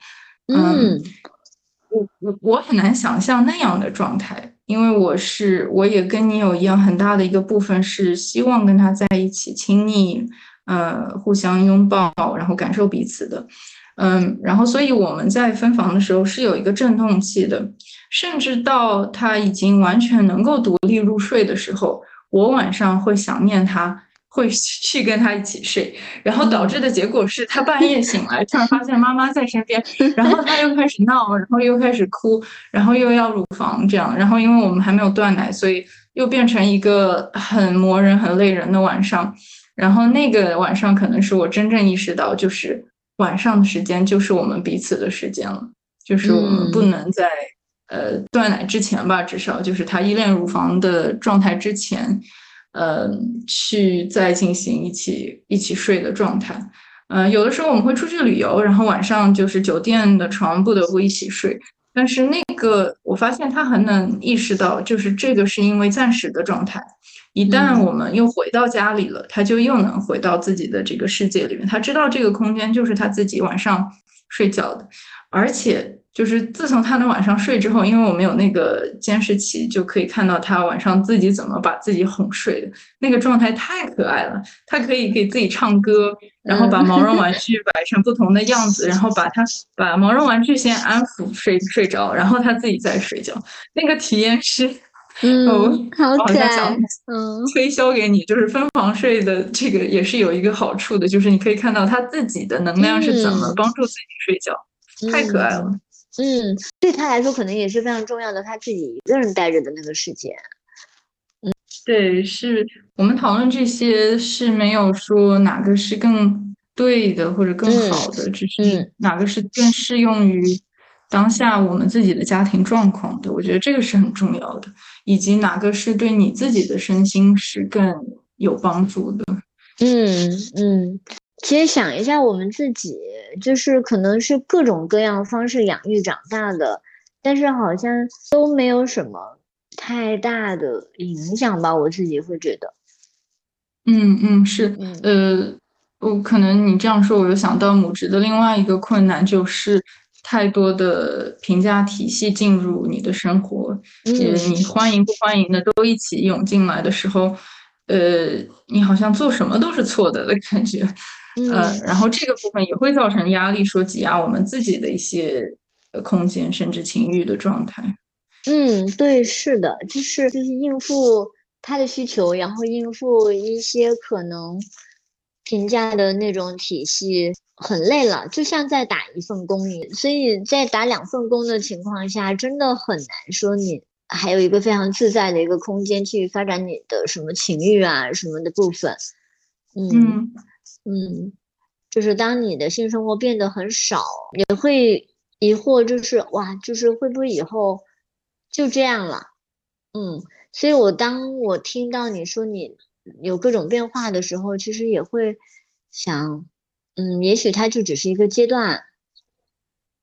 嗯，我我我很难想象那样的状态，因为我是我也跟你有一样很大的一个部分是希望跟他在一起亲密，呃，互相拥抱，然后感受彼此的。嗯，然后所以我们在分房的时候是有一个震动器的。甚至到他已经完全能够独立入睡的时候，我晚上会想念他，会去跟他一起睡，然后导致的结果是他半夜醒来，突然发现妈妈在身边，然后他又开始闹，然后又开始哭，然后又要乳房这样，然后因为我们还没有断奶，所以又变成一个很磨人、很累人的晚上。然后那个晚上可能是我真正意识到，就是晚上的时间就是我们彼此的时间了，就是我们不能在。呃，断奶之前吧，至少就是他依恋乳房的状态之前，呃，去再进行一起一起睡的状态。嗯，有的时候我们会出去旅游，然后晚上就是酒店的床不得不一起睡。但是那个我发现他很能意识到，就是这个是因为暂时的状态。一旦我们又回到家里了，他就又能回到自己的这个世界里面。他知道这个空间就是他自己晚上睡觉的，而且。就是自从他能晚上睡之后，因为我们有那个监视器，就可以看到他晚上自己怎么把自己哄睡的，那个状态太可爱了。他可以给自己唱歌，然后把毛绒玩具 摆成不同的样子，然后把他把毛绒玩具先安抚睡睡着，然后他自己再睡觉。那个体验是，嗯，好可爱。嗯，推销给你，就是分房睡的这个也是有一个好处的，就是你可以看到他自己的能量是怎么帮助自己睡觉，太可爱了。嗯，对他来说可能也是非常重要的，他自己一个人待着的那个时间。嗯对，是我们讨论这些是没有说哪个是更对的或者更好的，只是哪个是更适用于当下我们自己的家庭状况的。我觉得这个是很重要的，以及哪个是对你自己的身心是更有帮助的。嗯嗯，其实想一下，我们自己就是可能是各种各样方式养育长大的，但是好像都没有什么。太大的影响吧，我自己会觉得。嗯嗯，是，呃，我可能你这样说，我又想到母职的另外一个困难，就是太多的评价体系进入你的生活，也，你欢迎不欢迎的都一起涌进来的时候，呃，你好像做什么都是错的的感觉，呃，然后这个部分也会造成压力，说挤压我们自己的一些空间，甚至情欲的状态。嗯，对，是的，就是就是应付他的需求，然后应付一些可能评价的那种体系，很累了，就像在打一份工一样。所以在打两份工的情况下，真的很难说你还有一个非常自在的一个空间去发展你的什么情欲啊什么的部分。嗯嗯，就是当你的性生活变得很少，也会疑惑，就是哇，就是会不会以后。就这样了，嗯，所以我当我听到你说你有各种变化的时候，其实也会想，嗯，也许它就只是一个阶段，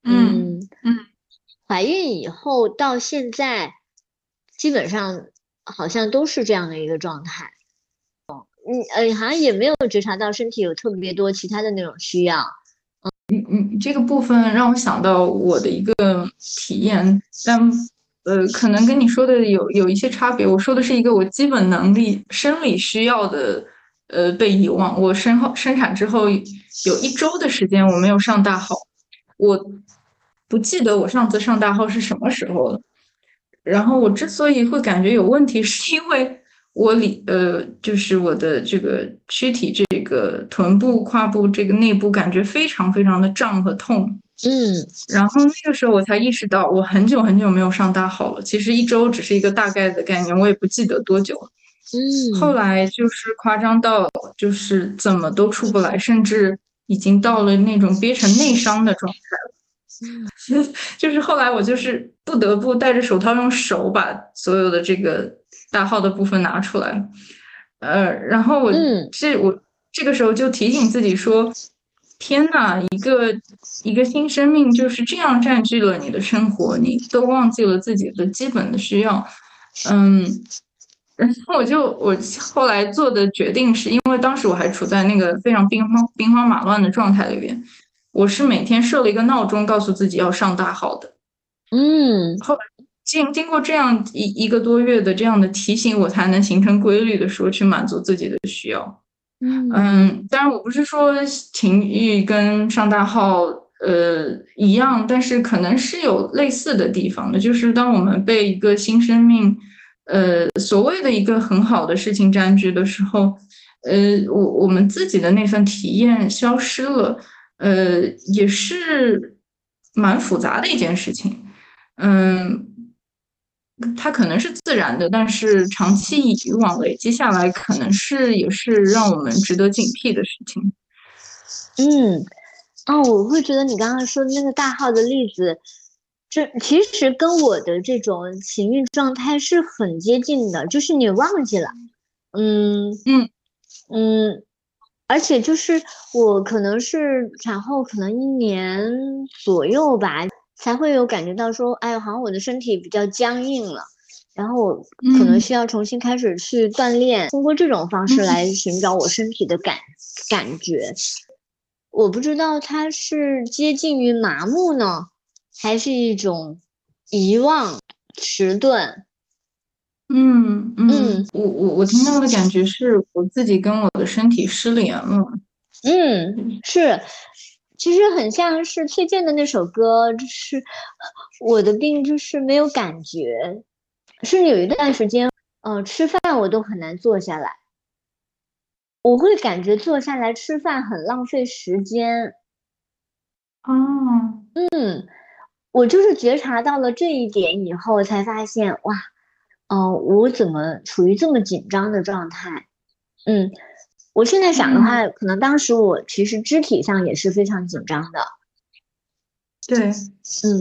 嗯嗯，怀孕以后到现在，基本上好像都是这样的一个状态，哦，嗯呃，好像也没有觉察到身体有特别多其他的那种需要，嗯。嗯，这个部分让我想到我的一个体验，但。呃，可能跟你说的有有一些差别。我说的是一个我基本能力、生理需要的，呃，被遗忘。我生后生产之后有一周的时间我没有上大号，我不记得我上次上大号是什么时候了。然后我之所以会感觉有问题，是因为我里呃，就是我的这个躯体这个臀部、胯部这个内部感觉非常非常的胀和痛。嗯，然后那个时候我才意识到，我很久很久没有上大号了。其实一周只是一个大概的概念，我也不记得多久了。嗯，后来就是夸张到就是怎么都出不来，甚至已经到了那种憋成内伤的状态了。就是后来我就是不得不戴着手套，用手把所有的这个大号的部分拿出来。呃，然后我这我这个时候就提醒自己说。天呐，一个一个新生命就是这样占据了你的生活，你都忘记了自己的基本的需要。嗯，然后我就我后来做的决定是，因为当时我还处在那个非常兵荒兵荒马乱的状态里边，我是每天设了一个闹钟，告诉自己要上大号的。嗯，后来经经过这样一一个多月的这样的提醒，我才能形成规律的说去满足自己的需要。嗯当然我不是说情欲跟上大号呃一样，但是可能是有类似的地方的，就是当我们被一个新生命呃所谓的一个很好的事情占据的时候，呃我我们自己的那份体验消失了，呃也是蛮复杂的一件事情，嗯。它可能是自然的，但是长期以往累积下来，可能是也是让我们值得警惕的事情。嗯，哦，我会觉得你刚刚说的那个大号的例子，这其实跟我的这种情绪状态是很接近的，就是你忘记了。嗯嗯嗯，而且就是我可能是产后可能一年左右吧。才会有感觉到说，哎，好像我的身体比较僵硬了，然后我可能需要重新开始去锻炼，通过这种方式来寻找我身体的感感觉。我不知道它是接近于麻木呢，还是一种遗忘、迟钝。嗯嗯，我我我听到的感觉是我自己跟我的身体失联了。嗯，是。其实很像是崔健的那首歌，就是我的病就是没有感觉，甚至有一段时间，嗯，吃饭我都很难坐下来，我会感觉坐下来吃饭很浪费时间。哦，嗯，我就是觉察到了这一点以后，才发现哇，哦，我怎么处于这么紧张的状态？嗯，我现在想的话，可能当时我其实肢体上也是非常紧张的。对，嗯，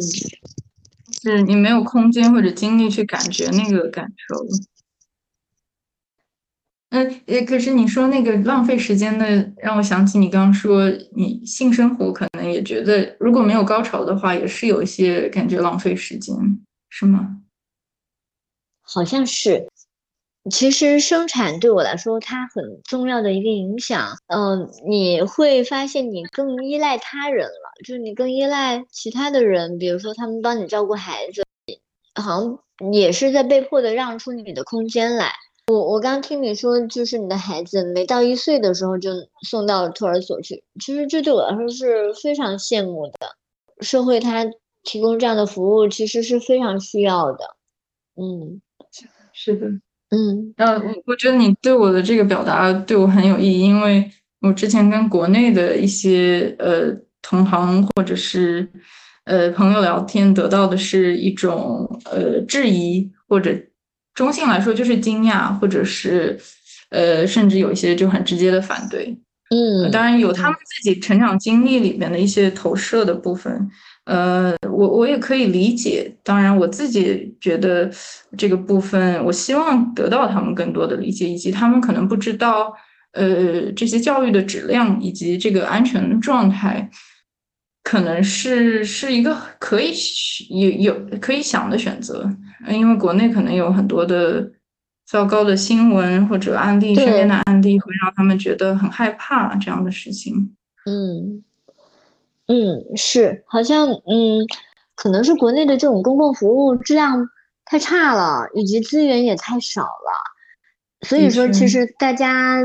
是你没有空间或者精力去感觉那个感受。嗯，也，可是你说那个浪费时间的，让我想起你刚刚说你性生活可能也觉得，如果没有高潮的话，也是有一些感觉浪费时间，是吗？好像是。其实生产对我来说，它很重要的一个影响，嗯，你会发现你更依赖他人了，就是你更依赖其他的人，比如说他们帮你照顾孩子，好像也是在被迫的让出你的空间来。我我刚听你说，就是你的孩子没到一岁的时候就送到托儿所去，其实这对我来说是非常羡慕的。社会它提供这样的服务，其实是非常需要的。嗯，是的，嗯，呃，我我觉得你对我的这个表达对我很有意义，因为我之前跟国内的一些呃同行或者是呃朋友聊天，得到的是一种呃质疑或者。中性来说就是惊讶，或者是，呃，甚至有一些就很直接的反对。嗯，当然有他们自己成长经历里面的一些投射的部分。呃，我我也可以理解。当然，我自己觉得这个部分，我希望得到他们更多的理解，以及他们可能不知道，呃，这些教育的质量以及这个安全状态，可能是是一个可以有有可以想的选择。因为国内可能有很多的糟糕的新闻或者案例，身边的案例会让他们觉得很害怕这样的事情。嗯嗯，是，好像嗯，可能是国内的这种公共服务质量太差了，以及资源也太少了，所以说其。实大家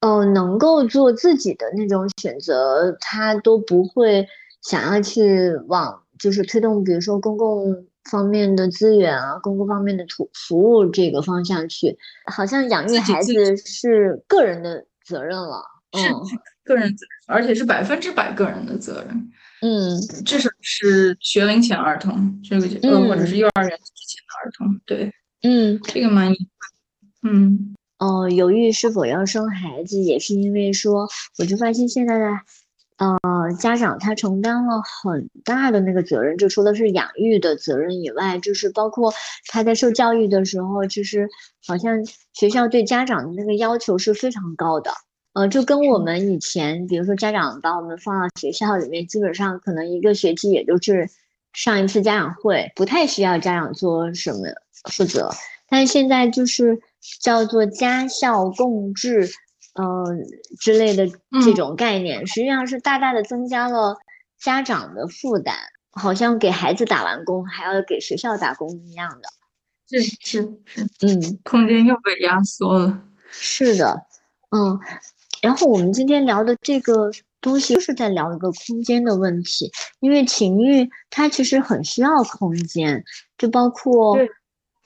呃能够做自己的那种选择，他都不会想要去往就是推动，比如说公共。方面的资源啊，公共方面的图服务这个方向去，好像养育孩子是个人的责任了，是个人责任，而且是百分之百个人的责任。嗯，至少是学龄前儿童这个呃，或者是幼儿园之前的儿童。对，嗯，这个蛮，嗯，哦，犹豫是否要生孩子，也是因为说，我就发现现在的。呃，家长他承担了很大的那个责任，就除了是养育的责任以外，就是包括他在受教育的时候，其实好像学校对家长的那个要求是非常高的。呃，就跟我们以前，比如说家长把我们放到学校里面，基本上可能一个学期也就是上一次家长会，不太需要家长做什么负责。但是现在就是叫做家校共治。嗯，之类的这种概念，实际上是大大的增加了家长的负担，好像给孩子打完工还要给学校打工一样的。是是是，嗯，空间又被压缩了。是的，嗯，然后我们今天聊的这个东西，就是在聊一个空间的问题，因为情欲它其实很需要空间，就包括。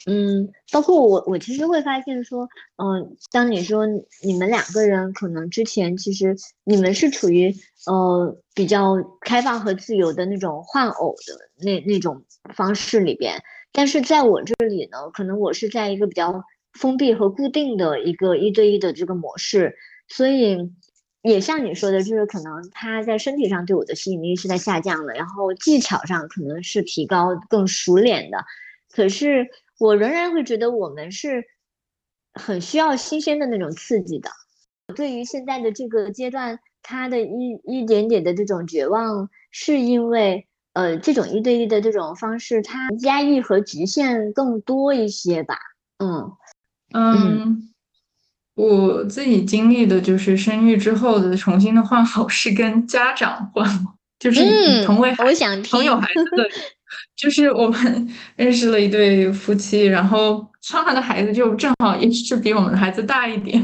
嗯，包括我，我其实会发现说，嗯，当你说你们两个人可能之前其实你们是处于呃比较开放和自由的那种换偶的那那种方式里边，但是在我这里呢，可能我是在一个比较封闭和固定的一个一对一的这个模式，所以也像你说的，就是可能他在身体上对我的吸引力是在下降的，然后技巧上可能是提高更熟练的，可是。我仍然会觉得我们是很需要新鲜的那种刺激的。对于现在的这个阶段，他的一一点点的这种绝望，是因为呃，这种一对一的这种方式，它压抑和局限更多一些吧。嗯嗯，我自己经历的就是生育之后的重新的换好，是跟家长换，就是同为我想同有孩子的。就是我们 认识了一对夫妻，然后生完的孩子就正好也是比我们的孩子大一点，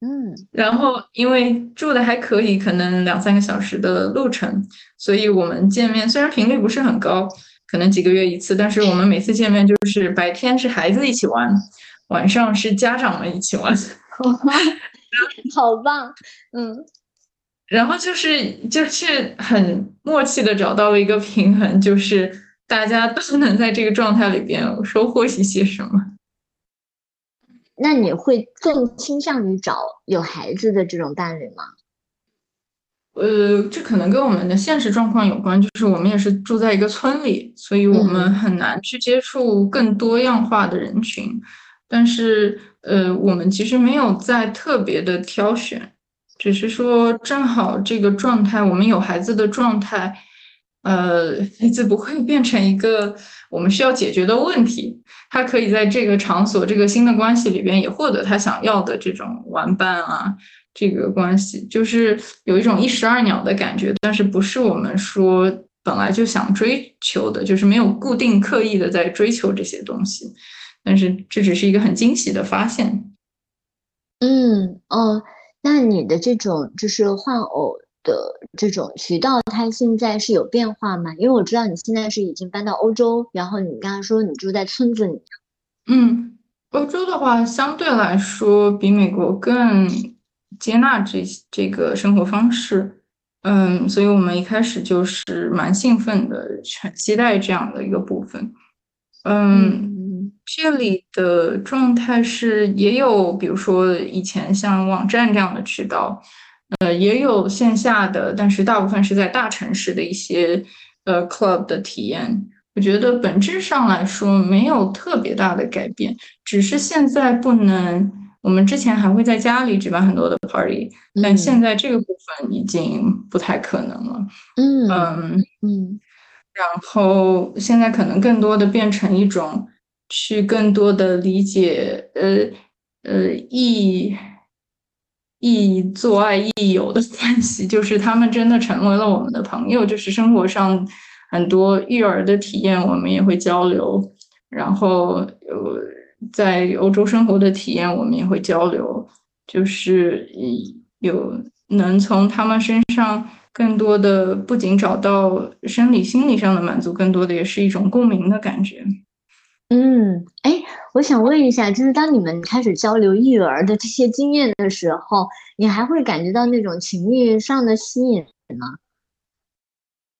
嗯，然后因为住的还可以，可能两三个小时的路程，所以我们见面虽然频率不是很高，可能几个月一次，但是我们每次见面就是白天是孩子一起玩，晚上是家长们一起玩，好棒，嗯，然后就是就是很默契的找到了一个平衡，就是。大家都能在这个状态里边收获一些什么？那你会更倾向于找有孩子的这种伴侣吗？呃，这可能跟我们的现实状况有关，就是我们也是住在一个村里，所以我们很难去接触更多样化的人群。但是，呃，我们其实没有在特别的挑选，只是说正好这个状态，我们有孩子的状态，呃，孩子不会变成一个我们需要解决的问题，他可以在这个场所、这个新的关系里边也获得他想要的这种玩伴啊。这个关系就是有一种一石二鸟的感觉，但是不是我们说本来就想追求的，就是没有固定刻意的在追求这些东西，但是这只是一个很惊喜的发现。嗯哦，那你的这种就是换偶的这种渠道，它现在是有变化吗？因为我知道你现在是已经搬到欧洲，然后你刚刚说你住在村子里。嗯，欧洲的话相对来说比美国更。接纳这这个生活方式，嗯，所以我们一开始就是蛮兴奋的，很期待这样的一个部分。嗯，这里的状态是也有，比如说以前像网站这样的渠道，呃，也有线下的，但是大部分是在大城市的一些呃 club 的体验。我觉得本质上来说没有特别大的改变，只是现在不能。我们之前还会在家里举办很多的 party，但现在这个部分已经不太可能了。嗯嗯嗯，然后现在可能更多的变成一种去更多的理解，呃呃，义义做爱义友的关系，就是他们真的成为了我们的朋友，就是生活上很多育儿的体验，我们也会交流，然后呃。在欧洲生活的体验，我们也会交流，就是有能从他们身上更多的，不仅找到生理、心理上的满足，更多的也是一种共鸣的感觉。嗯，哎，我想问一下，就是当你们开始交流育儿的这些经验的时候，你还会感觉到那种情欲上的吸引吗？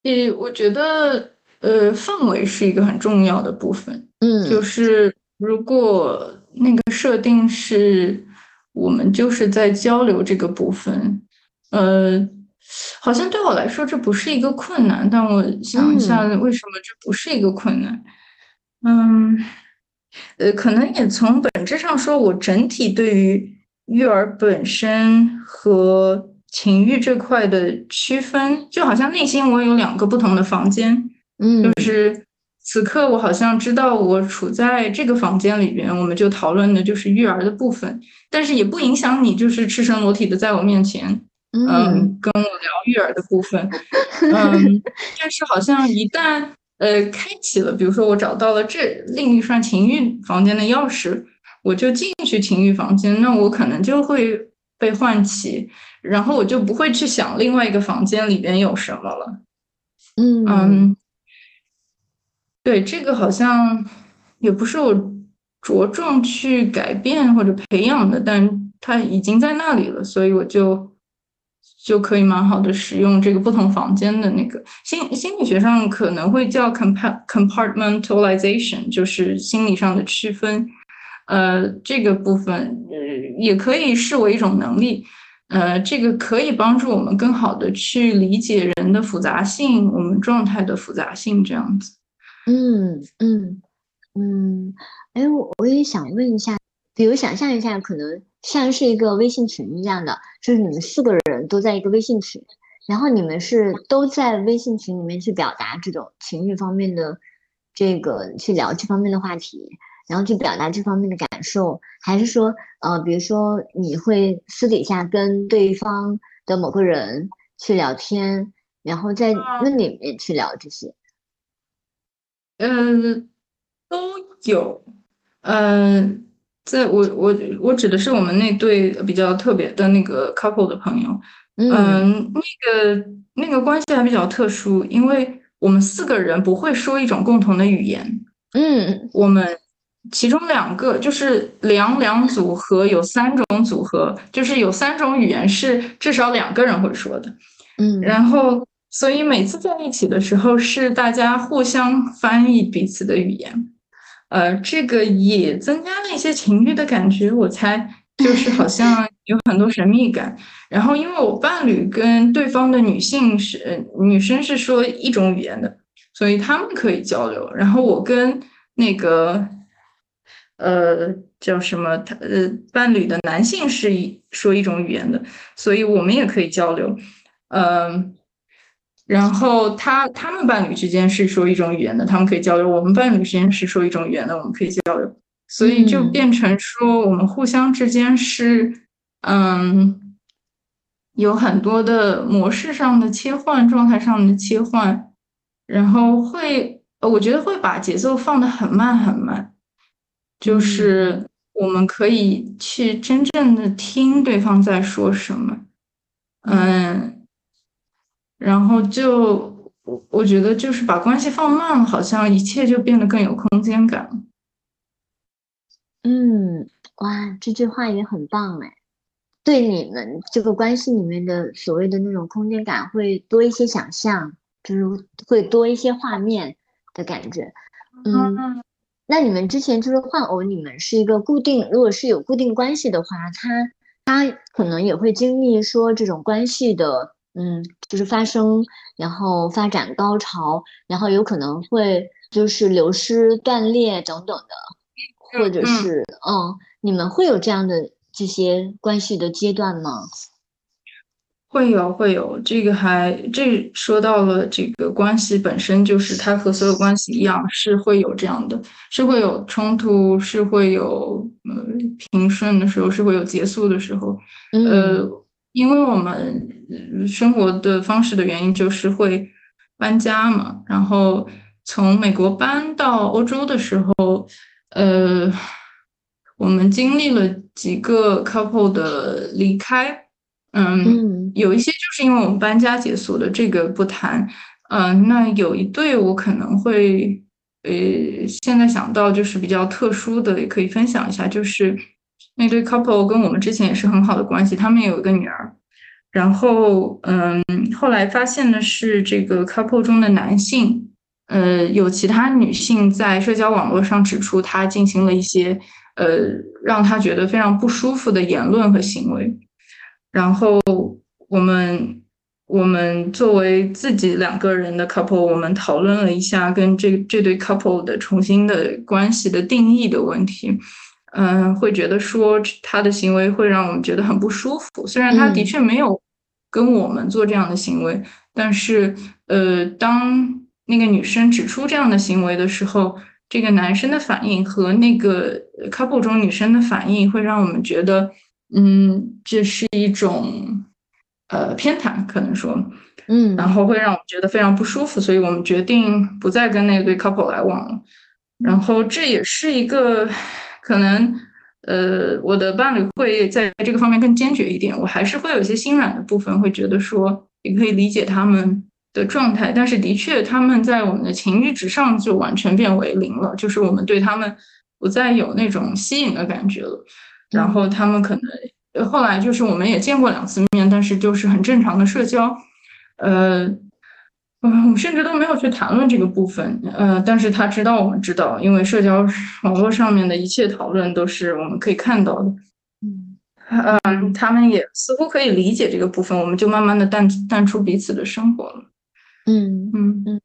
呃，我觉得，呃，氛围是一个很重要的部分。嗯，就是。如果那个设定是我们就是在交流这个部分，呃，好像对我来说这不是一个困难。但我想一下，为什么这不是一个困难？嗯，呃，可能也从本质上说，我整体对于育儿本身和情欲这块的区分，就好像内心我有两个不同的房间，嗯，就是。此刻我好像知道我处在这个房间里边，我们就讨论的就是育儿的部分，但是也不影响你就是赤身裸体的在我面前，嗯，跟我聊育儿的部分，嗯，但是好像一旦呃开启了，比如说我找到了这另一扇情欲房间的钥匙，我就进去情欲房间，那我可能就会被唤起，然后我就不会去想另外一个房间里边有什么了，嗯嗯。对这个好像也不是我着重去改变或者培养的，但它已经在那里了，所以我就就可以蛮好的使用这个不同房间的那个心心理学上可能会叫 compartmentalization，就是心理上的区分。呃，这个部分呃也可以视为一种能力。呃，这个可以帮助我们更好的去理解人的复杂性，我们状态的复杂性，这样子。嗯嗯嗯，哎，我我也想问一下，比如想象一下，可能像是一个微信群一样的，就是你们四个人都在一个微信群，然后你们是都在微信群里面去表达这种情绪方面的这个，去聊这方面的话题，然后去表达这方面的感受，还是说，呃，比如说你会私底下跟对方的某个人去聊天，然后在那里面去聊这些？嗯，都有。嗯，在我我我指的是我们那对比较特别的那个 couple 的朋友。嗯，那个那个关系还比较特殊，因为我们四个人不会说一种共同的语言。嗯，我们其中两个就是两两组合有三种组合，就是有三种语言是至少两个人会说的。嗯，然后。所以每次在一起的时候，是大家互相翻译彼此的语言，呃，这个也增加了一些情欲的感觉，我猜 就是好像有很多神秘感。然后，因为我伴侣跟对方的女性是女生是说一种语言的，所以他们可以交流。然后我跟那个呃叫什么他呃伴侣的男性是一说一种语言的，所以我们也可以交流。嗯。然后他他们伴侣之间是说一种语言的，他们可以交流；我们伴侣之间是说一种语言的，我们可以交流。所以就变成说，我们互相之间是嗯，有很多的模式上的切换，状态上的切换，然后会，我觉得会把节奏放得很慢很慢，就是我们可以去真正的听对方在说什么，嗯。然后就我我觉得就是把关系放慢了，好像一切就变得更有空间感。嗯，哇，这句话也很棒哎，对你们这个关系里面的所谓的那种空间感会多一些想象，就是会多一些画面的感觉。嗯，那你们之前就是换偶，你们是一个固定，如果是有固定关系的话，他他可能也会经历说这种关系的。嗯，就是发生，然后发展高潮，然后有可能会就是流失、断裂等等的，或者是嗯，你们会有这样的这些关系的阶段吗？会有，会有，这个还这说到了这个关系本身就是它和所有关系一样是会有这样的，是会有冲突，是会有呃平顺的时候，是会有结束的时候，呃。因为我们生活的方式的原因，就是会搬家嘛。然后从美国搬到欧洲的时候，呃，我们经历了几个 couple 的离开。嗯，有一些就是因为我们搬家结束的，这个不谈。嗯，那有一对我可能会，呃，现在想到就是比较特殊的，也可以分享一下，就是。那对 couple 跟我们之前也是很好的关系，他们也有一个女儿，然后嗯，后来发现的是这个 couple 中的男性，呃，有其他女性在社交网络上指出他进行了一些呃让他觉得非常不舒服的言论和行为，然后我们我们作为自己两个人的 couple，我们讨论了一下跟这这对 couple 的重新的关系的定义的问题。嗯，会觉得说他的行为会让我们觉得很不舒服。虽然他的确没有跟我们做这样的行为，但是呃，当那个女生指出这样的行为的时候，这个男生的反应和那个 couple 中女生的反应会让我们觉得，嗯，这是一种呃偏袒，可能说，嗯，然后会让我们觉得非常不舒服，所以我们决定不再跟那对 couple 来往了。然后这也是一个。可能，呃，我的伴侣会在这个方面更坚决一点，我还是会有一些心软的部分，会觉得说也可以理解他们的状态，但是的确他们在我们的情欲值上就完全变为零了，就是我们对他们不再有那种吸引的感觉了，然后他们可能后来就是我们也见过两次面，但是就是很正常的社交，呃。嗯，我们甚至都没有去谈论这个部分，呃，但是他知道我们知道，因为社交网络上面的一切讨论都是我们可以看到的。嗯，嗯，他们也似乎可以理解这个部分，我们就慢慢的淡淡出彼此的生活了。嗯嗯嗯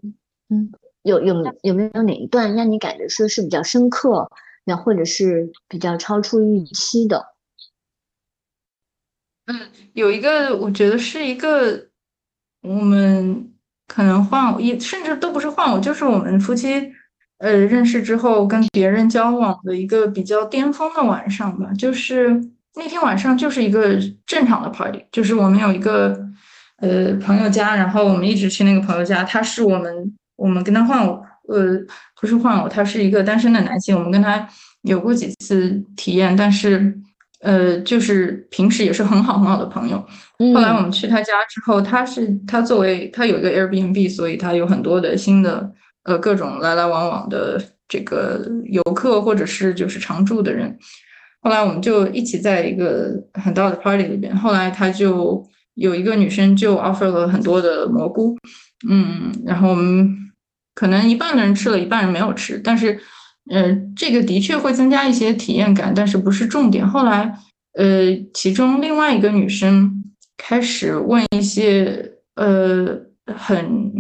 嗯，有有有没有哪一段让你感觉说是比较深刻，然后或者是比较超出预期的？嗯，有一个，我觉得是一个我们。可能换偶，也甚至都不是换偶，就是我们夫妻，呃，认识之后跟别人交往的一个比较巅峰的晚上吧。就是那天晚上就是一个正常的 party，就是我们有一个呃朋友家，然后我们一直去那个朋友家。他是我们，我们跟他换偶，呃，不是换偶，他是一个单身的男性。我们跟他有过几次体验，但是。呃，就是平时也是很好很好的朋友。后来我们去他家之后，他是他作为他有一个 Airbnb，所以他有很多的新的呃各种来来往往的这个游客或者是就是常住的人。后来我们就一起在一个很大的 party 里边。后来他就有一个女生就 offer 了很多的蘑菇，嗯，然后我们可能一半的人吃了一半人没有吃，但是呃，这个的确会增加一些体验感，但是不是重点。后来，呃，其中另外一个女生开始问一些，呃，很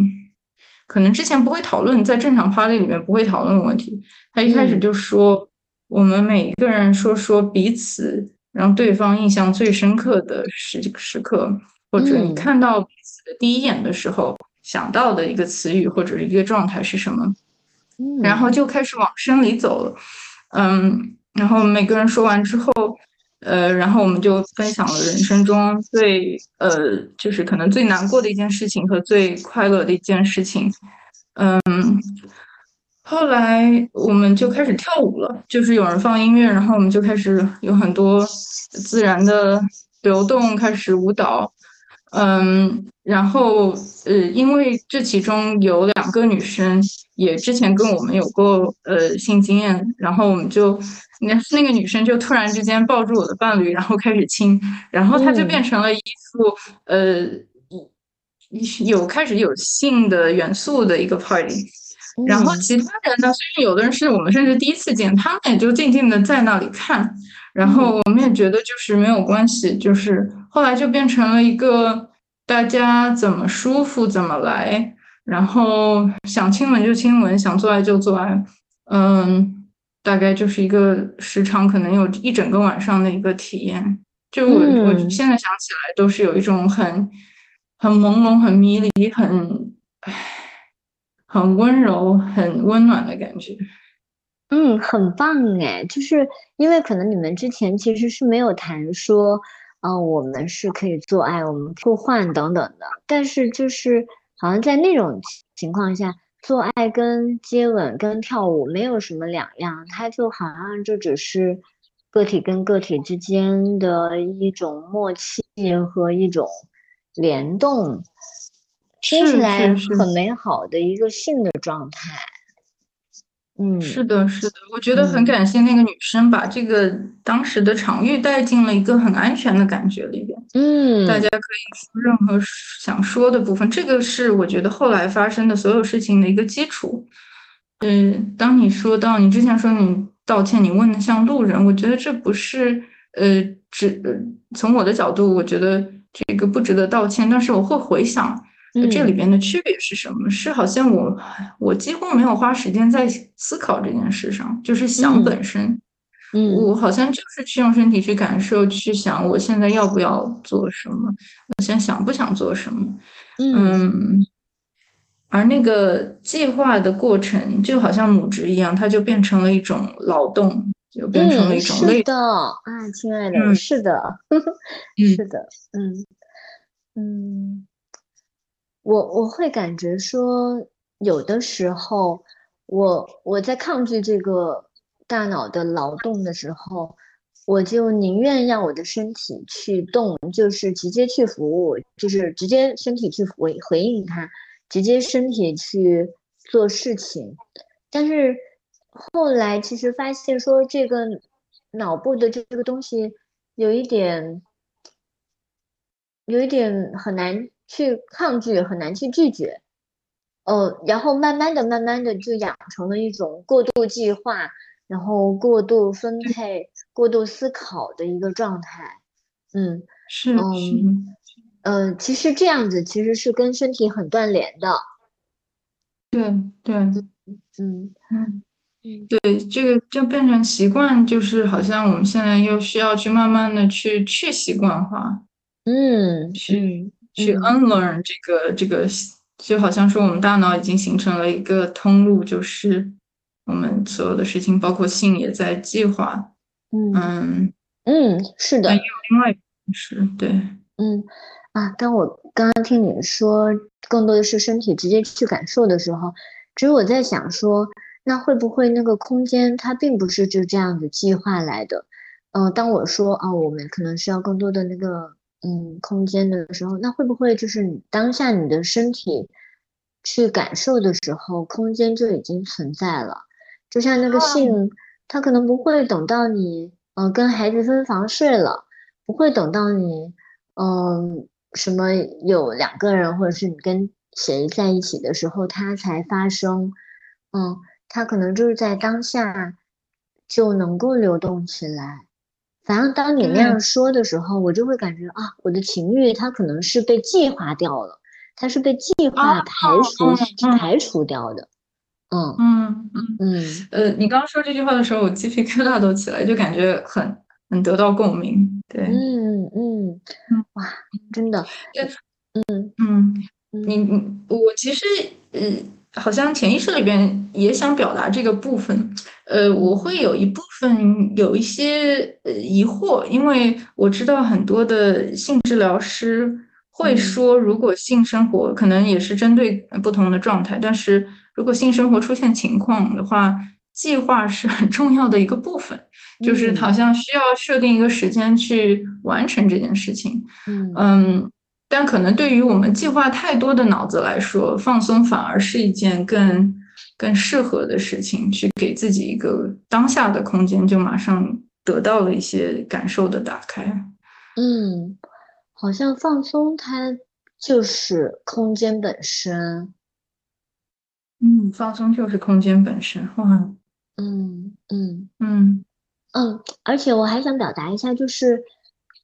可能之前不会讨论，在正常 party 里面不会讨论的问题。她一开始就说，我们每一个人说说彼此让对方印象最深刻的时时刻，或者你看到彼此的第一眼的时候想到的一个词语或者一个状态是什么。然后就开始往深里走了，嗯，然后每个人说完之后，呃，然后我们就分享了人生中最呃，就是可能最难过的一件事情和最快乐的一件事情，嗯，后来我们就开始跳舞了，就是有人放音乐，然后我们就开始有很多自然的流动，开始舞蹈。嗯，然后呃，因为这其中有两个女生也之前跟我们有过呃性经验，然后我们就那那个女生就突然之间抱住我的伴侣，然后开始亲，然后她就变成了一副呃有开始有性的元素的一个 party，然后其他人呢，虽然有的人是我们甚至第一次见，他们也就静静的在那里看。然后我们也觉得就是没有关系，就是后来就变成了一个大家怎么舒服怎么来，然后想亲吻就亲吻，想做爱就做爱，嗯，大概就是一个时长可能有一整个晚上的一个体验。就我我现在想起来都是有一种很很朦胧、很迷离、很唉很温柔、很温暖的感觉。嗯，很棒哎，就是因为可能你们之前其实是没有谈说，嗯，我们是可以做爱，我们互换等等的，但是就是好像在那种情况下，做爱跟接吻跟跳舞没有什么两样，它就好像就只是个体跟个体之间的一种默契和一种联动，听起来很美好的一个性的状态。嗯，是的，是的，我觉得很感谢那个女生把这个当时的场域带进了一个很安全的感觉里边。嗯，大家可以说任何想说的部分，这个是我觉得后来发生的所有事情的一个基础。嗯，当你说到你之前说你道歉，你问的像路人，我觉得这不是呃，只从我的角度，我觉得这个不值得道歉，但是我会回想。这里边的区别是什么？是好像我我几乎没有花时间在思考这件事上，就是想本身，嗯，我好像就是去用身体去感受，去想我现在要不要做什么，我现在想不想做什么，嗯，而那个计划的过程就好像母职一样，它就变成了一种劳动，就变成了一种累的。啊，亲爱的，是的，是的，嗯。嗯。我我会感觉说，有的时候，我我在抗拒这个大脑的劳动的时候，我就宁愿让我的身体去动，就是直接去服务，就是直接身体去回回应它，直接身体去做事情。但是后来其实发现说，这个脑部的这个东西有一点，有一点很难。去抗拒很难去拒绝，呃，然后慢慢的、慢慢的就养成了一种过度计划，然后过度分配、过度思考的一个状态。嗯，是，嗯，呃，其实这样子其实是跟身体很断联的。对对，嗯嗯嗯，对，这个就变成习惯，就是好像我们现在又需要去慢慢的去去习惯化。嗯，去。去 unlearn 这个这个，就好像说我们大脑已经形成了一个通路，就是我们所有的事情，包括性也在计划。嗯嗯，是的。有另外一种是，对，嗯啊，当我刚刚听你说更多的是身体直接去感受的时候，其实我在想说，那会不会那个空间它并不是就这样子计划来的？嗯，当我说啊，我们可能需要更多的那个。嗯，空间的时候，那会不会就是你当下你的身体去感受的时候，空间就已经存在了？就像那个性，它可能不会等到你，嗯，跟孩子分房睡了，不会等到你，嗯，什么有两个人，或者是你跟谁在一起的时候，它才发生。嗯，它可能就是在当下就能够流动起来。反正当你那样说的时候，我就会感觉啊，我的情欲它可能是被计划掉了，它是被计划排除排除掉的。嗯嗯嗯嗯。呃，你刚刚说这句话的时候，我鸡皮疙瘩都起来，就感觉很很得到共鸣。对，嗯嗯嗯，哇，真的，嗯嗯，你你我其实呃，好像潜意识里边也想表达这个部分，呃，我会有一部分有一些呃疑惑，因为我知道很多的性治疗师会说，如果性生活可能也是针对不同的状态，但是如果性生活出现情况的话。计划是很重要的一个部分，就是好像需要设定一个时间去完成这件事情。嗯嗯，但可能对于我们计划太多的脑子来说，放松反而是一件更更适合的事情，去给自己一个当下的空间，就马上得到了一些感受的打开。嗯，好像放松它就是空间本身。嗯，放松就是空间本身。哇。嗯嗯嗯嗯，而且我还想表达一下，就是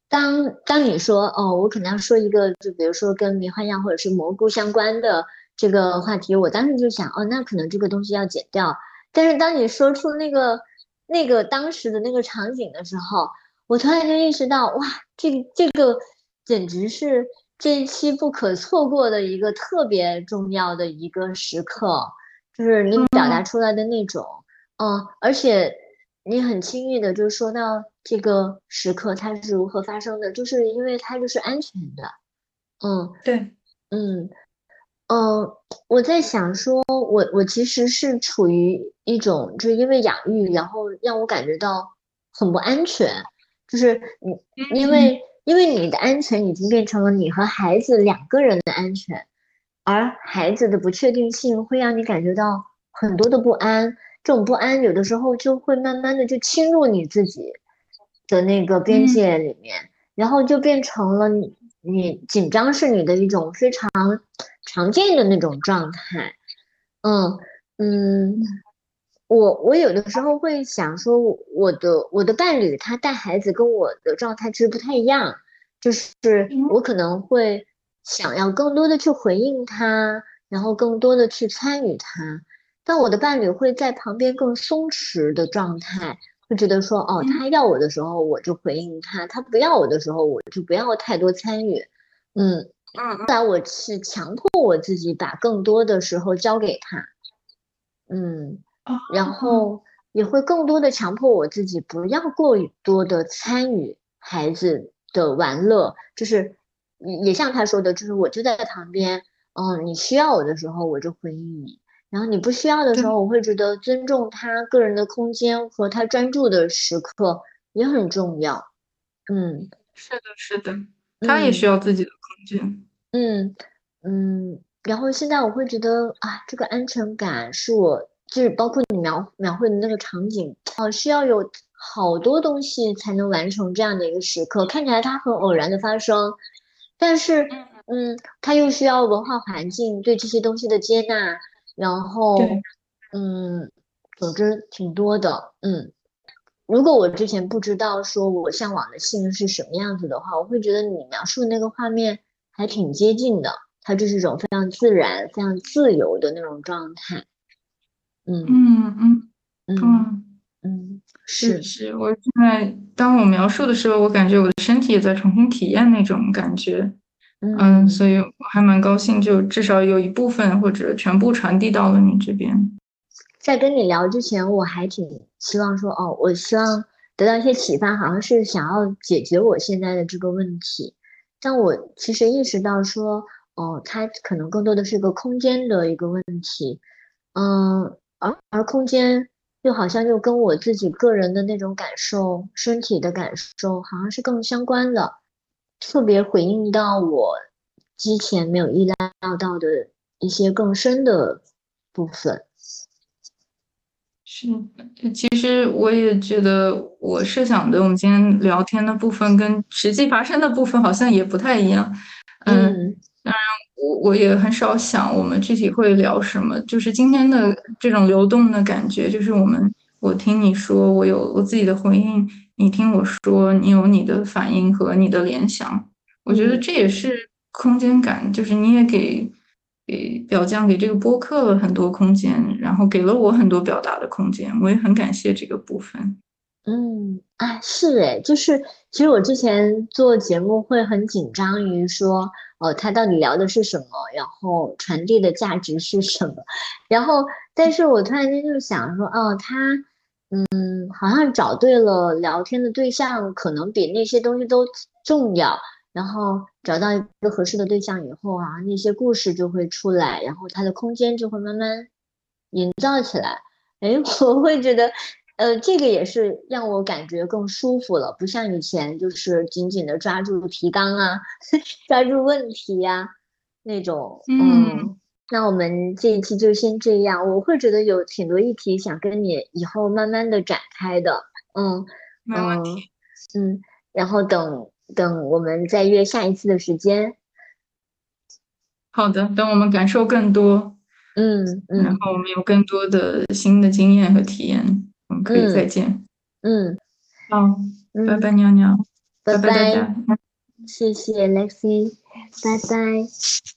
当当你说哦，我可能要说一个，就比如说跟迷幻药或者是蘑菇相关的这个话题，我当时就想哦，那可能这个东西要剪掉。但是当你说出那个那个当时的那个场景的时候，我突然就意识到，哇，这这个简直是这一期不可错过的一个特别重要的一个时刻，就是你表达出来的那种。嗯，而且你很轻易的就说到这个时刻它是如何发生的，就是因为它就是安全的。嗯，对，嗯，嗯，我在想说，我我其实是处于一种，就是因为养育，然后让我感觉到很不安全，就是你因为因为你的安全已经变成了你和孩子两个人的安全，而孩子的不确定性会让你感觉到很多的不安。这种不安有的时候就会慢慢的就侵入你自己的那个边界里面，然后就变成了你你紧张是你的一种非常常见的那种状态。嗯嗯，我我有的时候会想说，我的我的伴侣他带孩子跟我的状态其实不太一样，就是我可能会想要更多的去回应他，然后更多的去参与他。但我的伴侣会在旁边更松弛的状态，会觉得说，哦，他要我的时候我就回应他，他不要我的时候我就不要太多参与。嗯嗯，后来我是强迫我自己把更多的时候交给他，嗯，然后也会更多的强迫我自己不要过于多的参与孩子的玩乐，就是也像他说的，就是我就在旁边，嗯，你需要我的时候我就回应你。然后你不需要的时候，我会觉得尊重他个人的空间和他专注的时刻也很重要。嗯，是的，是的，他也需要自己的空间。嗯嗯，然后现在我会觉得啊，这个安全感是我就是包括你描描绘的那个场景啊，需要有好多东西才能完成这样的一个时刻。看起来它很偶然的发生，但是嗯，它又需要文化环境对这些东西的接纳。然后，嗯，总之挺多的，嗯。如果我之前不知道说我向往的性是什么样子的话，我会觉得你描述的那个画面还挺接近的，它就是一种非常自然、非常自由的那种状态。嗯嗯嗯嗯嗯，是是。我现在当我描述的时候，我感觉我的身体也在重新体验那种感觉。嗯，所以我还蛮高兴，就至少有一部分或者全部传递到了你这边。在跟你聊之前，我还挺希望说，哦，我希望得到一些启发，好像是想要解决我现在的这个问题。但我其实意识到说，哦，它可能更多的是一个空间的一个问题。嗯，而而空间又好像又跟我自己个人的那种感受、身体的感受，好像是更相关的。特别回应到我之前没有意料到的一些更深的部分。是，其实我也觉得我设想的我们今天聊天的部分跟实际发生的部分好像也不太一样。嗯，当然我我也很少想我们具体会聊什么，就是今天的这种流动的感觉，就是我们我听你说，我有我自己的回应，你听我说，你有你的反应和你的联想，我觉得这也是空间感，就是你也给给表匠给这个播客了很多空间，然后给了我很多表达的空间，我也很感谢这个部分。嗯，啊，是哎，就是其实我之前做节目会很紧张于说，哦，他到底聊的是什么，然后传递的价值是什么，然后，但是我突然间就想说，哦，他，嗯，好像找对了聊天的对象，可能比那些东西都重要。然后找到一个合适的对象以后啊，那些故事就会出来，然后他的空间就会慢慢营造起来。哎，我会觉得。呃，这个也是让我感觉更舒服了，不像以前就是紧紧的抓住提纲啊，抓住问题呀那种。嗯，那我们这一期就先这样。我会觉得有挺多议题想跟你以后慢慢的展开的。嗯，没问题。嗯，然后等等我们再约下一次的时间。好的，等我们感受更多。嗯嗯。然后我们有更多的新的经验和体验。我们可以再见。嗯，好，拜拜，娘娘，拜拜大家，谢谢 Lexi，拜拜。